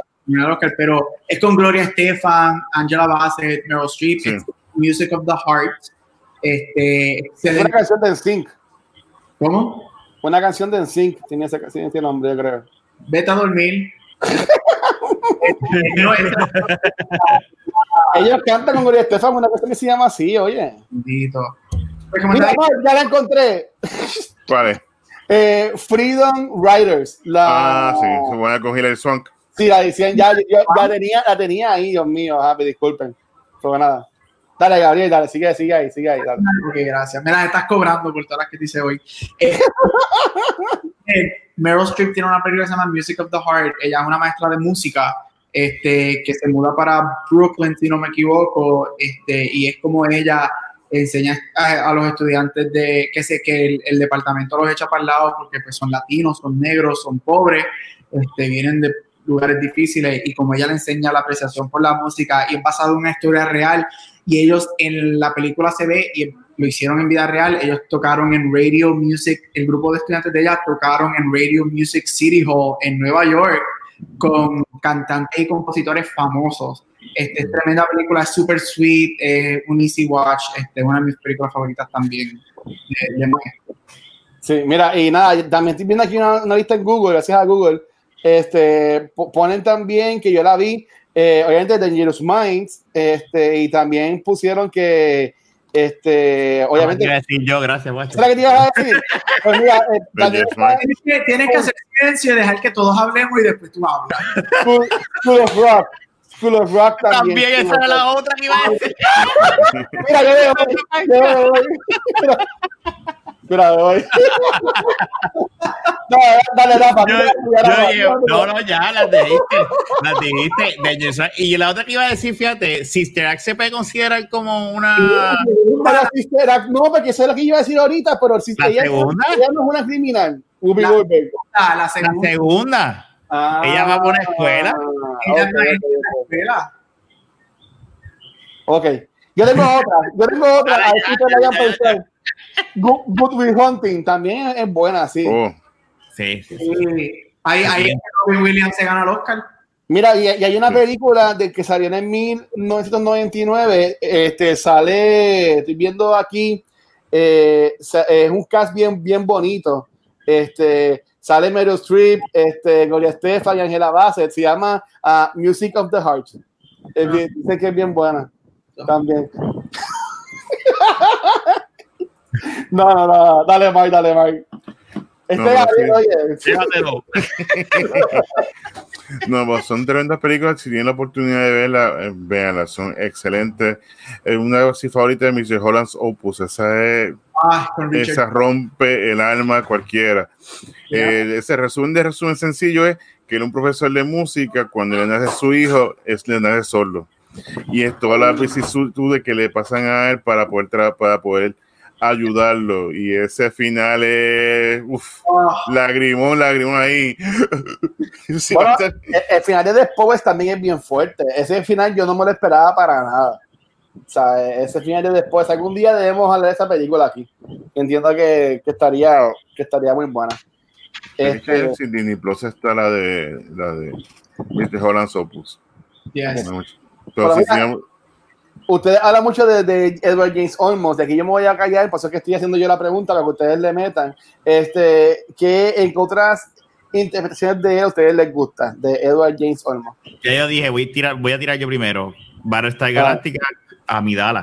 pero es con Gloria Estefan, Angela Bassett, Meryl Streep, Sí. es Music of the Heart. Este, Es una excelente- canción de NSYNC. ¿Cómo? Una canción de NSYNC tiene ese, tiene ese nombre, yo creo. Vete a dormir. No, Ellos cantan con Gloria Estefan una cosa que se llama así, oye. Bendito. Mira, ya la encontré. Vale. Eh, Freedom Riders. La, Ah, sí, se buena con Hilary Swank. Sí, la decían, ya, ya, ya tenía, la tenía ahí, Dios mío. Ah, me disculpen. Pero nada. Dale, Gabriel, dale, sigue, sigue ahí, sigue ahí. Dale. Gracias. Me las estás cobrando por todas las que te hice hoy. Eh, eh, Meryl Streep tiene una película que se llama Music of the Heart. Ella es una maestra de música este, que se muda para Brooklyn, si no me equivoco, este, y es como ella enseña a, los estudiantes de que sé que el, el departamento los echa para el lado porque pues, son latinos, son negros, son pobres, este, vienen de lugares difíciles y como ella le enseña la apreciación por la música y es basado en una historia real y ellos en la película se ve y lo hicieron en vida real, ellos tocaron en Radio Music, el grupo de estudiantes de ella tocaron en Radio Music City Hall en Nueva York con cantantes y compositores famosos. Este, es tremenda película, es super sweet, es un easy watch, este, una de mis películas favoritas también. de- de. Sí, mira, y nada, también estoy viendo aquí una, una lista en Google, gracias a Google. Este, po- ponen también que yo la vi, eh, obviamente Dangerous Minds, este, y también pusieron que, este, obviamente, iba a decir yo, gracias, guacho. ¿sabes qué te ibas a decir? Pues mira, eh, Dangerous Dangerous Minds, Tienes que, tienes que hacer silencio y dejar que todos hablemos y después tú hablas. School, School of Rock, School of Rock también. También esa era la otra que iba a decir. Mira, yo me voy, yo me voy. Mira, me voy. No, dale, Rafa. Yo, mira, yo dije, no, no, ya las dijiste, las dijiste. Dangerous Minds. Y la otra que iba a decir, fíjate, Sister Act se puede considerar como una. Pero Sister Act, no, porque eso es lo que yo iba a decir ahorita, pero si ¿La ella, segunda? ella no es una criminal. Whoopi La-. Ah, la La segunda segunda. Ah, Ella va por una escuela. ella ok, es maestra de ok, la escuela. ok. Yo tengo otra, yo tengo otra. A ver si ustedes la hayan pensado. Good, Good Will Hunting también es buena, sí. Oh, Sí, sí, sí. Sí. Ahí, ahí Robin Williams se gana el Oscar. Mira, y, y hay una película de que salió en 1999, este, sale, estoy viendo aquí, eh, es un cast bien, bien bonito, este, sale Meryl Streep, este, Gloria Estefan y Angela Bassett, se llama ah, Music of the Heart, Es bien- dice que es bien buena, también. no, no, no, dale Mike, dale Mike. Este, No, oye. Fíjatelo. No, pues son tremendas películas. Si tienen la oportunidad de verlas, eh, véanlas. Son excelentes. Eh, una de mis favoritas de Mr. Holland's Opus. Esa, es, Ah, esa rompe el alma a cualquiera. Eh, ese resumen de resumen sencillo es que es un profesor de música. Cuando le nace su hijo, es, le nace sordo. Y es todas las vicisitudes que le pasan a él para poder, tra- para poder ayudarlo. Y ese final es. Uf, Ah, lagrimón, lagrimón ahí. Sí, Bueno, a ser- el, el final de Powers también es bien fuerte. Ese final yo no me lo esperaba para nada. O sea, ese final de después, algún día debemos hablar de esa película aquí. Entiendo que, que estaría, que estaría muy buena. Es que Este, en Disney Plus está la de la de Mr. Holland's Opus. yes. Entonces, Pero mira, si no- ustedes hablan mucho de, de Edward James Olmos, de aquí yo me voy a callar, por eso es que estoy haciendo yo la pregunta para que ustedes le metan. Este, ¿Qué en qué otras interpretaciones de él a ustedes les gusta? De Edward James Olmos. Ya yo dije, voy a tirar, voy a tirar yo primero. Battlestar Galáctica a Midala.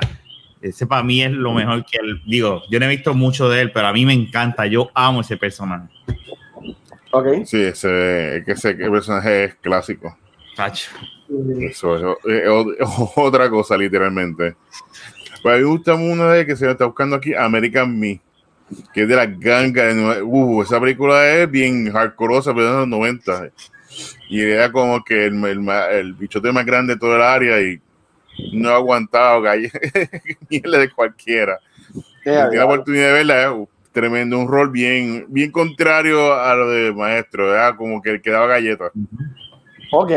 Ese para mí es lo mejor que él. Digo, yo no he visto mucho de él, pero a mí me encanta. Yo amo ese personaje. Ok. Sí, ese, ese que el personaje es clásico. Tacho. Eso es eh, otra cosa, literalmente. Pues a mí me gusta una de que se está buscando aquí, American Me, que es de la ganga de Nueva- Uh, esa película es bien hardcoreosa, pero de los 90. Y era como que el, el, el bichote más grande de todo el área y no ha aguantado galle- mierda de cualquiera. Yeah, la oportunidad de verla, es tremendo, un rol bien, bien contrario a lo de maestro, era como que que daba galletas. Ok.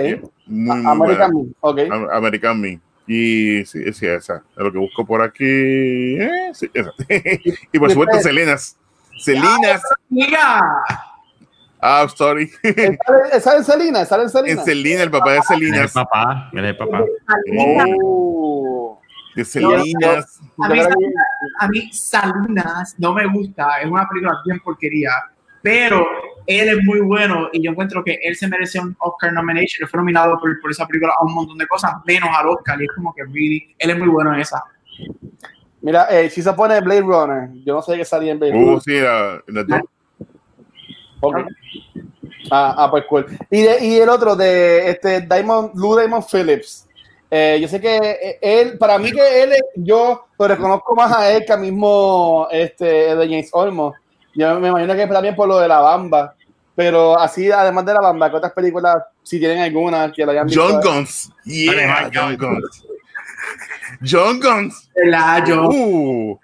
Muy, muy American. Me. Ok. Am- American Me. Y sí, sí, esa. Es lo que busco por aquí. Eh, sí, esa. y por supuesto, Selenas. Selinas. Mira, Ah, sorry. ¿Sale, Selena? ¿Sale en En Selena? Selina, el papá de es el Selinas. papá. Es el papá. Oh. De Selinas. a mí, Salinas, a mí Salinas no me gusta, es una película bien porquería, pero él es muy bueno y yo encuentro que él se merece un Oscar nomination, él fue nominado por, por esa película a un montón de cosas, menos al Oscar, y es como que really, él es muy bueno en esa. Mira, eh, si se pone Blade Runner, yo no sé qué salía en Blade Uh, Runner. sí, la, la dos. Ok. Ah, ah, pues cool. Y, de- y el otro de este Diamond, Lou Diamond Phillips. Eh, yo sé que eh, él, para mí que él, es- yo lo reconozco más a él que a mismo este, de James Olmos. Yo me imagino que es también por lo de la bamba. Pero así, además de la bamba, ¿qué otras películas, si tienen alguna que lo hayan visto? John Guns. Yeah, Además, John Guns. John Guns. ¿Verdad? Yo Uh.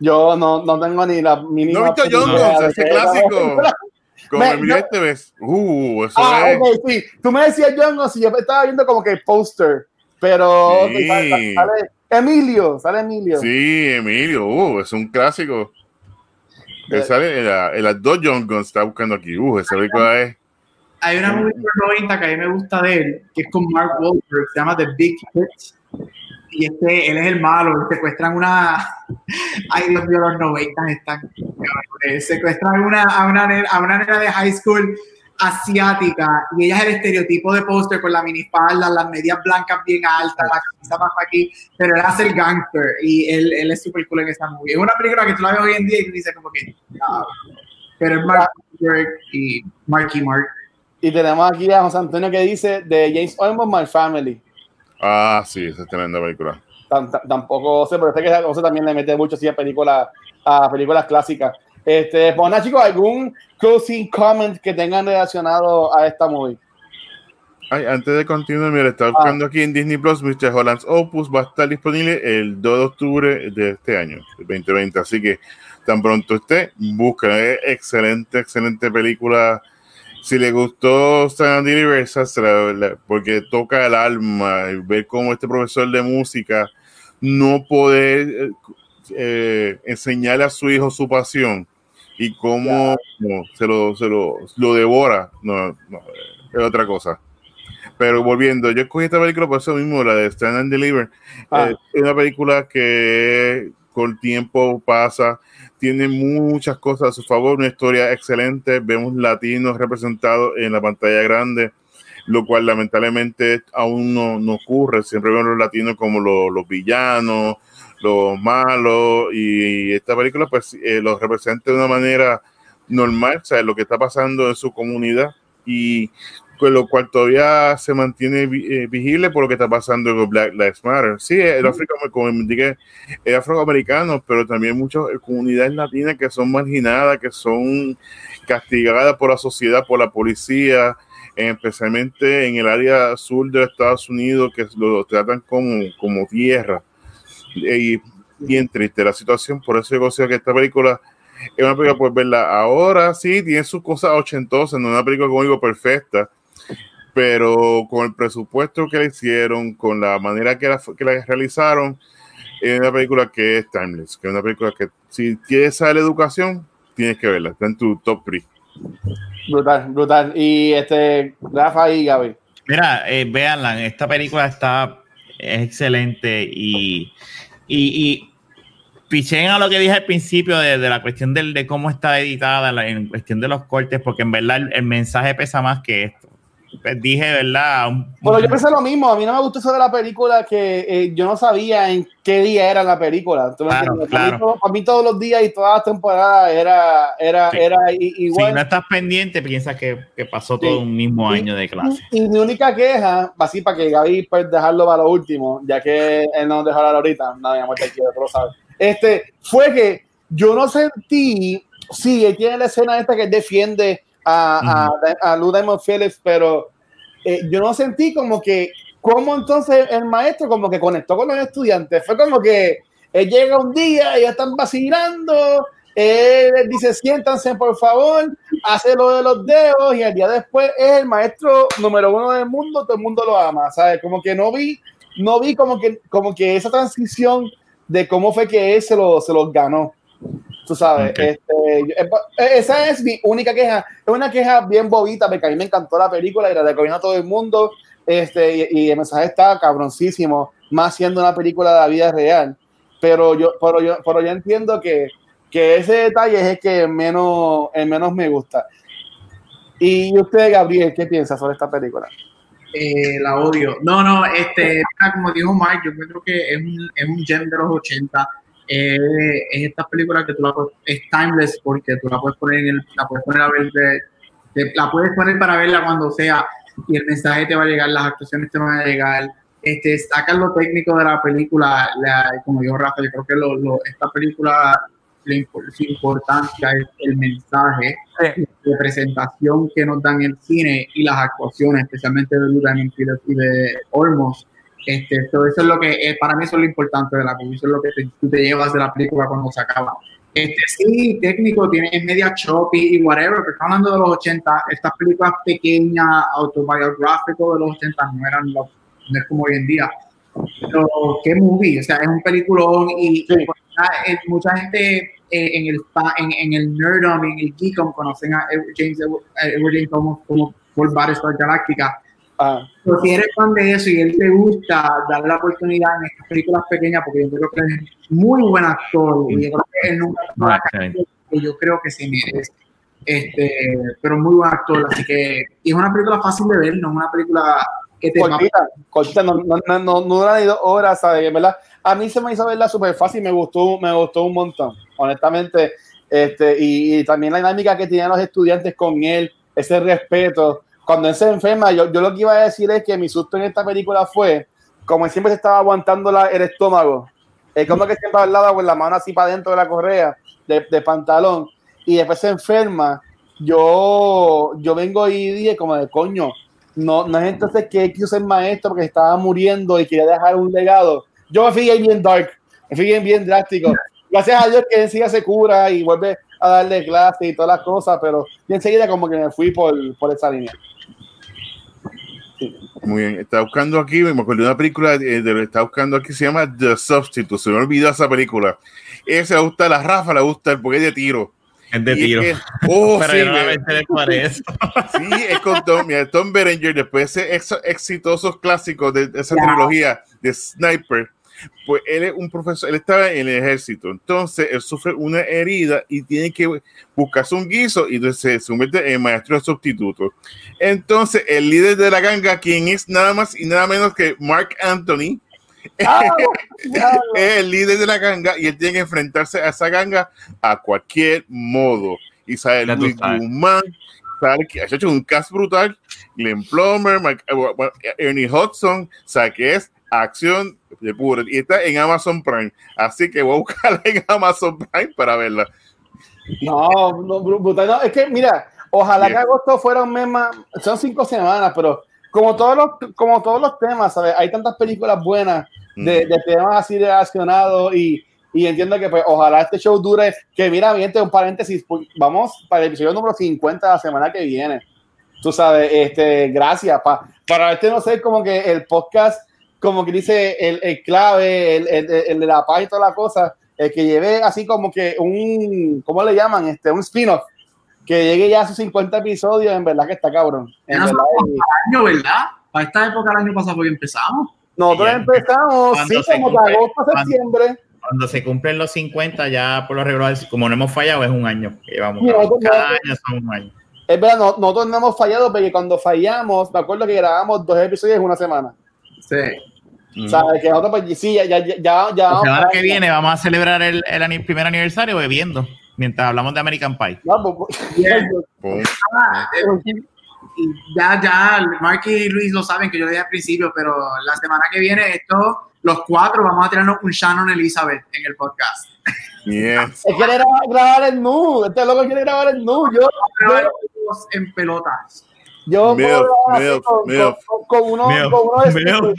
Yo no, no tengo ni la mínima. ¿No has visto John Guns? Ese clásico. Como Me- Emilio Esteves. Uh, eso Ah, es. ok, sí. Tú me decías John Guns y yo estaba viendo como que el póster. Pero Sí. sale, sale Emilio, sale Emilio. Sí, Emilio, uh, es un clásico. Él sale en, la- en las dos John Guns, está buscando aquí. Uh, esa película es. Hay una movie de los 90 que a mí me gusta de él, que es con Mark Wahlberg, se llama The Big Hit. Y este, él es el malo, secuestran una. Ay, Dios mío, los 90 están. Secuestran una, a, una, a una nena de high school asiática y ella es el estereotipo de póster con la minifalda, las medias blancas bien altas, la camisa más aquí, pero él hace el gangster y él, él es súper cool en esa movie. Es una película que tú la ves hoy en día y tú dices como que, "Ah", pero es Mark y Marky Mark. Y tenemos aquí a José Antonio que dice de James Olmos, My Family. Ah, sí, esa es tremenda película. Tam- tam- tampoco sé, pero sé que José también le mete mucho así a películas, a películas clásicas. Este, nada, chicos, ¿algún closing comment que tengan relacionado a esta movie? Ay, antes de continuar, mira, Ah. estaba buscando aquí en Disney Plus, Mr. Holland's Opus va a estar disponible el 2 de octubre de este año, el 2020. Así que tan pronto esté, busca. Es excelente, excelente película. Si le gustó San la- porque toca el alma, ver cómo este profesor de música no poder eh, eh, enseñarle a su hijo su pasión y cómo no, se, lo, se lo, lo devora, no, no, es otra cosa. Pero volviendo, yo escogí esta película por eso mismo, la de Stand and Deliver. Ah. Eh, es una película que con el tiempo pasa, tiene muchas cosas a su favor, una historia excelente, vemos latinos representados en la pantalla grande, lo cual lamentablemente aún no, no ocurre, siempre vemos los latinos como los, los villanos, los malos, y esta película pues eh, los representa de una manera normal, o sea, lo que está pasando en su comunidad, y con lo cual todavía se mantiene eh, por lo que está pasando con Black Lives Matter. Sí, el África, como indiqué, es afroamericano, pero también muchas comunidades latinas que son marginadas, que son castigadas por la sociedad, por la policía, eh, especialmente en el área sur de Estados Unidos, que lo tratan como, como tierra. Y bien triste la situación, por eso yo considero que esta película es una película por verla ahora, sí, tiene sus cosas ochentosas, no es una película, como digo, perfecta, pero con el presupuesto que le hicieron, con la manera que la, que la realizaron, es una película que es timeless, que es una película que si quieres saber educación, tienes que verla, está en tu top 3. Brutal, brutal. Y este, Rafa y Gaby. Mira, eh, véanla, esta película está es excelente y, y, pichen a lo que dije al principio de, de la cuestión del, de cómo está editada, la- en cuestión de los cortes, porque en verdad el mensaje pesa más que esto. Pues, dije, ¿verdad? Pero yo pensé lo mismo, a mí no me gustó eso de la película que eh, yo no sabía en qué día era la película. ¿tú me Claro, entiendes? Para, mí, claro. todo- para mí todos los días y todas las temporadas era, era, Sí. era i- si igual. no estás pendiente, piensas que, que pasó todo Sí. un mismo Sí. año de clase. Y mi única queja, así para que Gaby pues dejarlo para lo último, ya que él no dejó hablar ahorita, no, mi amor, te quiero, lo sabes. Este, fue que yo no sentí, sí, él tiene la escena esta que él defiende a, a, a Lou Diamond Phillips, pero eh, yo no sentí como que, como entonces el maestro como que conectó con los estudiantes, fue como que él llega un día, ellos están vacilando, él dice, siéntanse por favor, hace lo de los dedos y el día después es el maestro número uno del mundo, todo el mundo lo ama, ¿sabes? Como que no vi, no vi como que, como que esa transición de cómo fue que él se, lo, se los ganó. Tú sabes, este, yo- eh, esa es mi única queja. Es una queja bien bobita, porque a mí me encantó la película y la recomiendo a todo el mundo. Este, y, y el mensaje está cabroncísimo, más siendo una película de la vida real. Pero yo, pero yo, pero yo entiendo que, que ese detalle es el que menos, el menos me gusta. Y usted, Gabriel, ¿qué piensa sobre esta película? Eh, la odio. No, no, este, como dijo Mike, yo creo que es un, es un gem de los 80. Eh, es esta película que tú la puedes- es timeless porque tú la puedes poner en el, la puedes poner a ver de- de- la puedes poner para verla cuando sea y el mensaje te va a llegar, las actuaciones te van a llegar. Este, sacan lo técnico de la película, la- como dijo Rafa, yo creo que lo, lo- esta película, la su importancia es el mensaje de presentación que nos dan el cine y las actuaciones, especialmente de Luda y de Olmos. Este, eso es lo que, eh, para mí eso es lo importante de la película, eso es lo que te, tú te llevas de la película cuando se acaba. Este, sí, técnico, tiene es media choppy y whatever, pero estamos hablando de los 80, estas películas pequeñas, autobiográficos de los 80 no eran los, no es como hoy en día. Pero qué movie, o sea, es un peliculón y, Sí. y eh, mucha gente eh, en el en, en el nerdom en el geekom conocen a Edward James, Edward, Edward James como, como por Battlestar Galactica. Ah, Pero si eres fan de eso y él te gusta darle la oportunidad en estas películas pequeñas, porque yo creo que es muy buen actor y yo creo que él nunca carrera que yo creo que se merece. Este, pero muy buen actor, así que y es una película fácil de ver, no es una película que te cortita, cortita, no, no, no, no, no dura ni dos horas, ¿sabes? ¿verdad? A mí se me hizo verla súper fácil, me gustó, me gustó un montón, honestamente. Este, y, y también la dinámica que tenían los estudiantes con él, ese respeto. Cuando él se enferma, yo, yo lo que iba a decir es que mi susto en esta película fue, como él siempre se estaba aguantando la, el estómago, es como que siempre lado con la mano así para dentro de la correa, de, de pantalón, y después se enferma. Yo, yo vengo y dije como de coño, no, no es entonces que él quiso ser maestro porque estaba muriendo y quería dejar un legado. Yo me fui bien dark, me fui bien, drástico. Gracias a Dios que enseguida se cura y vuelve a darle clase y todas las cosas, pero yo enseguida como que me fui por, por esa línea. Muy bien, estaba buscando aquí, me acuerdo de una película, eh, de, estaba buscando aquí, se llama The Substitute, se me olvidó esa película. Esa le gusta a la Rafa, le gusta el porque es de tiro. Es de Y es tiro. que- oh, Pero sí, yo no me- es. sí, es con Tom, mira, Tom Berenger, después de esos exitosos clásicos de, de esa trilogía de Sniper, pues él es un profesor, él estaba en el ejército, entonces él sufre una herida y tiene que buscarse un guiso y entonces se convierte en maestro de sustituto. Entonces, el líder de la ganga, quien es nada más y nada menos que Mark Anthony, diablo. es el líder de la ganga y él tiene que enfrentarse a esa ganga a cualquier modo. Y sale Ya Luis. Guzmán, sale que ha hecho un cast brutal, Glenn Plummer, Mike- eh, Ernie Hudson, o sea que es acción de pura. Y está en Amazon Prime. Así que voy a buscarla en Amazon Prime para verla. No, no, bru- brutal. No, es que, mira, ojalá Bien. que agosto fuera un mes más, son cinco semanas, pero como todos los, como todos los temas, ¿sabes? Hay tantas películas buenas de, Mm. de temas así relacionados y, y entiendo que pues ojalá este show dure, que mira, mi gente, un paréntesis, pues, vamos para el episodio número 50 de la semana que viene. Tú sabes, este, gracias, pa- para este no sé, como que el podcast, como que dice el, el clave, el, el, el de la paz y toda la cosa, el que lleve así como que un, ¿cómo le llaman? Este, un spin-off, que llegue ya a sus 50 episodios, en verdad que está cabrón. En verdad, año, ¿verdad? Para esta época del año pasado fue que empezamos. nosotros Ya. empezamos, sí, como de cumple- agosto a cuando- septiembre. Cuando se cumplen los 50, ya por lo regular, como no hemos fallado, es un año que llevamos. Cada no- año son un año. es verdad, no, nosotros no hemos fallado porque cuando fallamos, me acuerdo que grabamos dos episodios en una semana. Sí. Mm. ¿Sabes? Que nosotros, pues sí, ya, ya, ya, ya La semana que viene vamos a celebrar el, el primer aniversario bebiendo, mientras hablamos de American Pie. No, pues, pues, eh, y ya, ya, Mark y Luis lo saben que yo lo dije al principio, pero la semana que viene, esto, los cuatro vamos a tirarnos un Shannon Elizabeth en el podcast. Yes. él quiere grabar, grabar el nu. Este loco quiere grabar el nu. Yo, yo, en pelotas. Yo Milf, puedo con, milf. con, con unos, Milf, con unos, milf.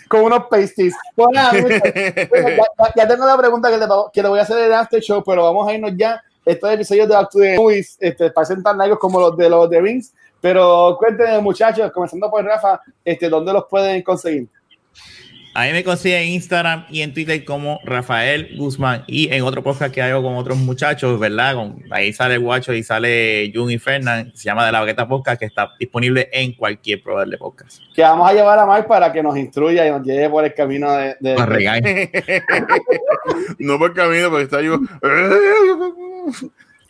con unos pasties. Nada, mira, ya, ya- ya tengo la pregunta que le, que le voy a hacer en el after show, pero vamos a irnos ya. Estos episodios de Back to the Movies este, parecen tan largos como los de los de Rings. Pero cuéntenme, muchachos, comenzando por Rafa, este, ¿dónde los pueden conseguir? A mí me consigue en Instagram y en Twitter como Rafael Guzmán y en otro podcast que hago con otros muchachos, ¿verdad? Con, ahí sale el Guacho y sale Jun y Fernand, se llama De la Baqueta Podcast, que está disponible en cualquier proveedor de podcast. Que vamos a llevar a Mark para que nos instruya y nos lleve por el camino de. de- Para regañar. no por camino, porque está yo.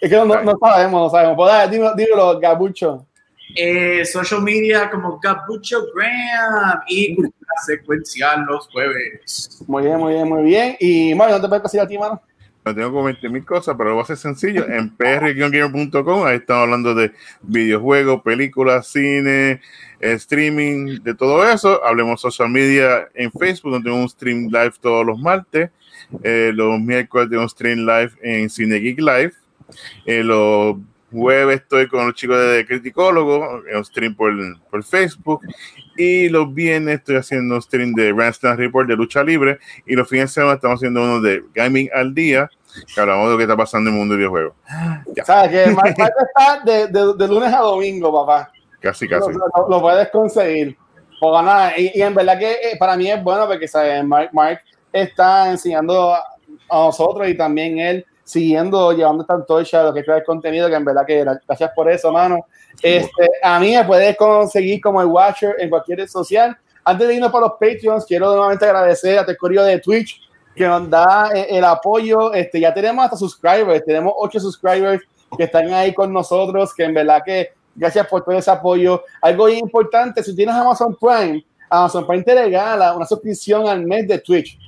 es que no, no- no sabemos, no sabemos. Pues dale, dímelo, dímelo, Gabucho. Eh, social media como Gabucho Graham y cultura secuencial los jueves. Muy bien, muy bien, muy bien. Y Mario, ¿no te puedes conseguir a ti, mano? No tengo como 20 mil cosas, pero lo voy a hacer sencillo. En pr-gamer.com, ahí estamos hablando de videojuegos, películas, cine, eh, streaming, de todo eso. Hablemos social media en Facebook, donde tengo un stream live todos los martes. Eh, los miércoles tengo un stream live en Cine Geek Live. Eh, los jueves estoy con los chicos de Criticólogo, en un stream por, por Facebook. Y los viernes estoy haciendo un stream de Randstand Report de lucha libre. Y los fines de semana estamos haciendo uno de Gaming al Día, que hablamos de lo que está pasando en el mundo del videojuego. Ya, ¿Sabes? Que Mark, Mark está de, de- de lunes a domingo, papá. casi, Lo, casi. lo- lo puedes conseguir. Pues nada, y, y en verdad que eh, para mí es bueno porque ¿sabes? Mark, Mark está enseñando a nosotros y también él siguiendo, llevando esta antorcha lo que es el contenido, que en verdad que gra- gracias por eso, mano. Este, a mí me puedes conseguir como el Watcher en cualquier red social. Antes de irnos para los Patreons, quiero nuevamente agradecer a Tecorio de Twitch que nos da eh, el apoyo. Este, ya tenemos hasta subscribers, tenemos ocho subscribers que están ahí con nosotros, que en verdad que gracias por todo ese apoyo. Algo importante, si tienes Amazon Prime, Amazon Prime te regala una suscripción al mes de Twitch.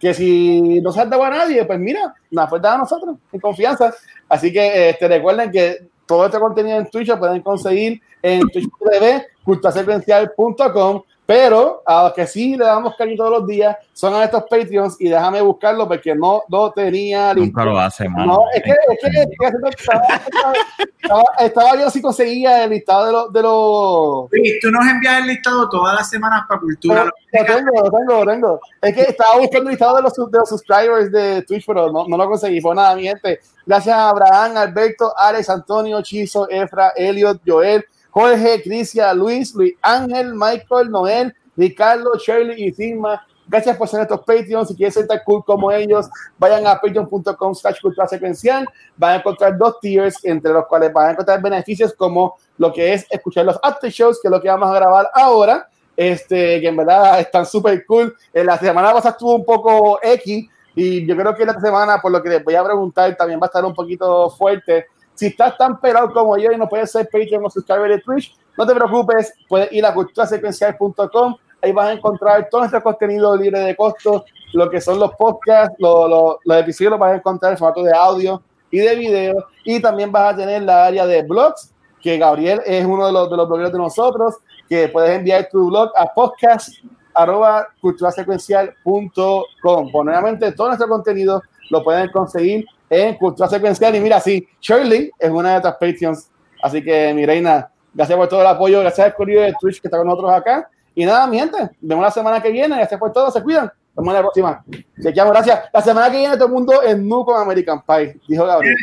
Que si no se dado a nadie, pues mira, puedes dar a nosotros, en confianza. Así que este, recuerden que todo este contenido en Twitch lo pueden conseguir en Twitch TV, culturasecuencial.com. Pero a los que sí le damos cariño todos los días son a estos Patreons y déjame buscarlo porque no lo tenía listo. Nunca lo hace, mano. No, es que, es que, es que estaba, estaba, estaba yo si conseguía el listado de los. De los Luis, tú nos envías el listado todas las semanas para cultura. lo tengo, lo tengo, lo tengo. Es que estaba buscando el listado de los, de los subscribers de Twitch, pero no, no lo conseguí. Pues nada, mi gente. Gracias a Abraham, Alberto, Alex, Antonio, Chizo, Efra, Elliot, Joel, Jorge, Cristian, Luis, Luis Ángel, Michael, Noel, Ricardo, Shirley y Sigma. Gracias por ser estos Patreons. Si quieren ser tan cool como ellos, vayan a patreon.com slash cultura secuencial. Van a encontrar dos tiers, entre los cuales van a encontrar beneficios como lo que es escuchar los after shows, que es lo que vamos a grabar ahora. Este, que en verdad están súper cool. En la semana pasada estuvo un poco X, y yo creo que esta semana, por lo que les voy a preguntar, también va a estar un poquito fuerte. Si estás tan pelado como yo y no puedes ser Patreon o subscriber de Twitch, no te preocupes, puedes ir a culturasecuencial.com. Ahí vas a encontrar todo nuestro contenido libre de costo, lo que son los podcasts, lo- lo- los episodios los vas a encontrar en formato de audio y de video. Y también vas a tener la área de blogs, que Gabriel es uno de los, de los blogueros de nosotros, que puedes enviar tu blog a podcast arroba culturasecuencial.com. Pues nuevamente, todo nuestro contenido lo pueden conseguir en Cultura Secuencial. Y mira, sí, Shirley es una de nuestras Patreons. Así que, mi reina, gracias por todo el apoyo. Gracias al correo de Twitch que está con nosotros acá. Y nada, mi gente, nos vemos la semana que viene. Gracias por todo. Se cuidan. Nos vemos la próxima. Chequeamos, gracias. La semana que viene todo el mundo en Nu con American Pie, dijo Gabriel.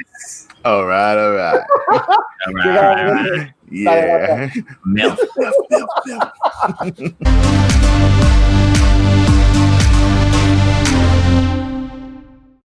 All right, all right. Yeah. Milf. Milf, milf, milf.